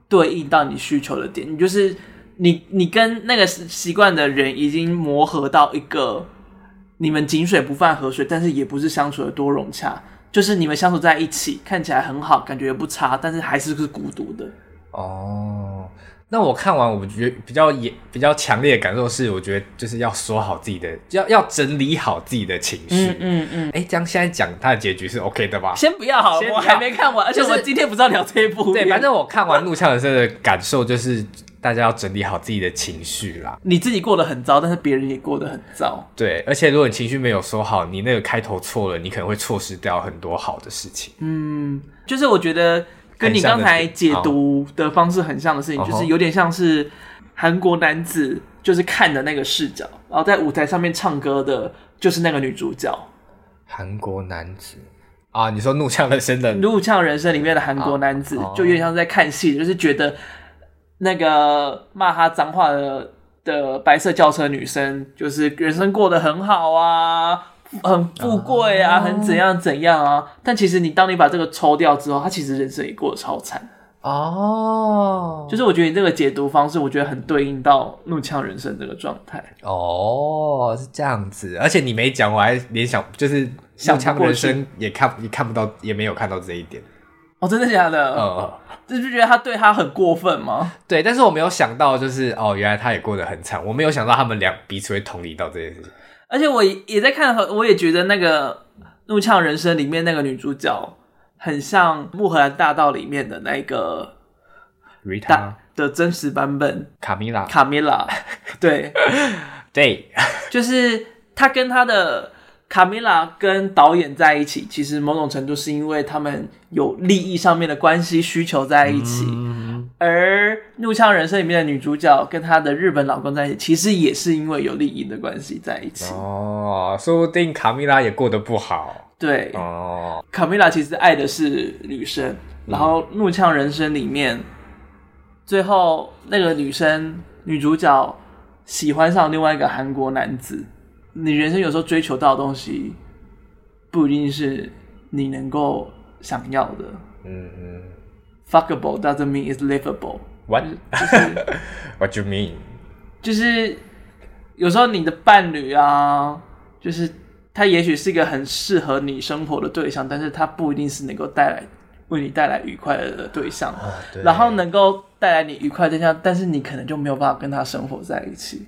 对应到你需求的点，你就是。你你跟那个习惯的人已经磨合到一个，你们井水不犯河水，但是也不是相处的多融洽，就是你们相处在一起看起来很好，感觉也不差，但是还是是孤独的。哦，那我看完，我觉得比较也比较强烈的感受是，我觉得就是要说好自己的，要要整理好自己的情绪。嗯嗯嗯。哎、嗯，这样现在讲他的结局是 OK 的吧？先不要好，我还没看完，就是、而且我今天不知道聊这一部。对，反正我看完《怒呛人生》的感受就是。大家要整理好自己的情绪啦。你自己过得很糟，但是别人也过得很糟。对，而且如果你情绪没有收好，你那个开头错了，你可能会错失掉很多好的事情。嗯，就是我觉得跟你刚才解读的方式很像的事情，就是有点像是韩国男子就是看的那个视角，然后在舞台上面唱歌的就是那个女主角。韩国男子啊，你说《怒呛人生》的《怒呛人生》里面的韩国男子，就有点像在看戏，就是觉得那个骂他脏话的的白色轿车女生，就是人生过得很好啊，很富贵啊，很怎样怎样啊。但其实你当你把这个抽掉之后，他其实人生也过得超惨。哦，就是我觉得你这个解读方式，我觉得很对应到怒呛人生这个状态。哦，是这样子，而且你没讲，我还联想，就是怒呛人生也看也看不到，也没有看到这一点。哦，真的假的？嗯，就是觉得他对他很过分吗？对，但是我没有想到，就是哦，原来他也过得很惨。我没有想到他们俩彼此会同理到这件事情。而且我也在看，我也觉得那个怒呛人生里面那个女主角。很像《木荷兰大道》里面的那个 Rita 的真实版本，卡米拉。卡米拉，对 对，就是他跟他的卡米拉跟导演在一起，其实某种程度是因为他们有利益上面的关系需求在一起。嗯、而《怒呛人生》里面的女主角跟她的日本老公在一起，其实也是因为有利益的关系在一起。哦，说不定卡米拉也过得不好。对哦，卡米拉其实爱的是女生，嗯、然后《怒呛人生》里面，最后那个女生女主角喜欢上另外一个韩国男子。你人生有时候追求到的东西，不一定是你能够想要的。嗯嗯，fuckable doesn't mean it's livable。What？就是 What you mean？就是有时候你的伴侣啊，就是。他也许是一个很适合你生活的对象，但是他不一定是能够带来为你带来愉快的对象。哦、对，然后能够带来你愉快的对象，但是你可能就没有办法跟他生活在一起。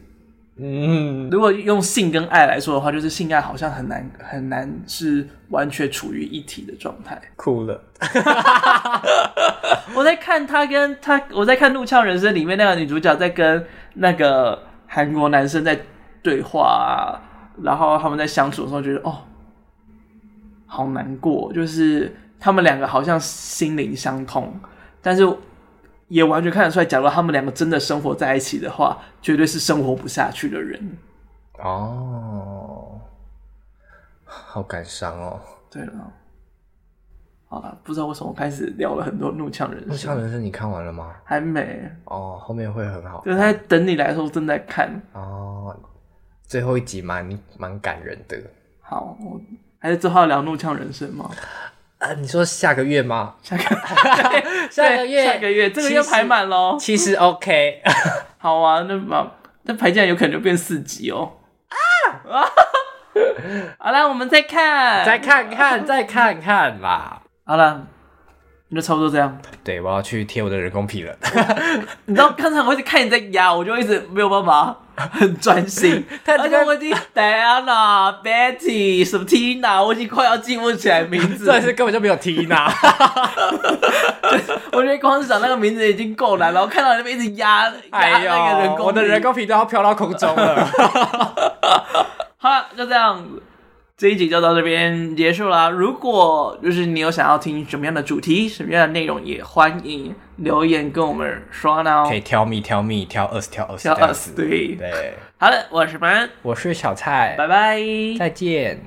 嗯，如果用性跟爱来说的话，就是性爱好像很难很难是完全处于一体的状态。哭了。我在看他跟他，我在看《怒呛人生》里面那个女主角在跟那个韩国男生在对话啊。然后他们在相处的时候，觉得哦，好难过，就是他们两个好像心灵相通，但是也完全看得出来，假如他们两个真的生活在一起的话，绝对是生活不下去的人。哦，好感伤哦。对了，好了，不知道为什么开始聊了很多怒呛人生。怒呛人生你看完了吗？还没。哦，后面会很好。就是他在等你来的时候正在看。哦。最后一集蛮蛮感人的。好，还是最后要聊怒呛人生吗？啊，你说下个月吗？下 个下个月，下个月，这个月排满喽。其实 OK，好啊，那嘛那排进来有可能就变四级哦。啊！好了，我们再看，再看看，再看看吧。好了。就差不多这样。对，我要去贴我的人工皮了。你知道刚才我一直看你在压，我就一直没有办法很专心。而且我已经 Diana、Betty、什么 Tina，我已经快要记不起来名字。这是根本就没有 Tina。我觉得光是讲那个名字已经够难，了。我看到你那边一直压压那个人工皮，我的人工皮都要飘到空中了。好了，就这样。这一集就到这边结束啦。如果就是你有想要听什么样的主题、什么样的内容，也欢迎留言跟我们说呢。可以挑咪挑咪挑二十挑二十挑 us，对对。好的，我是班，我是小蔡，拜拜，再见。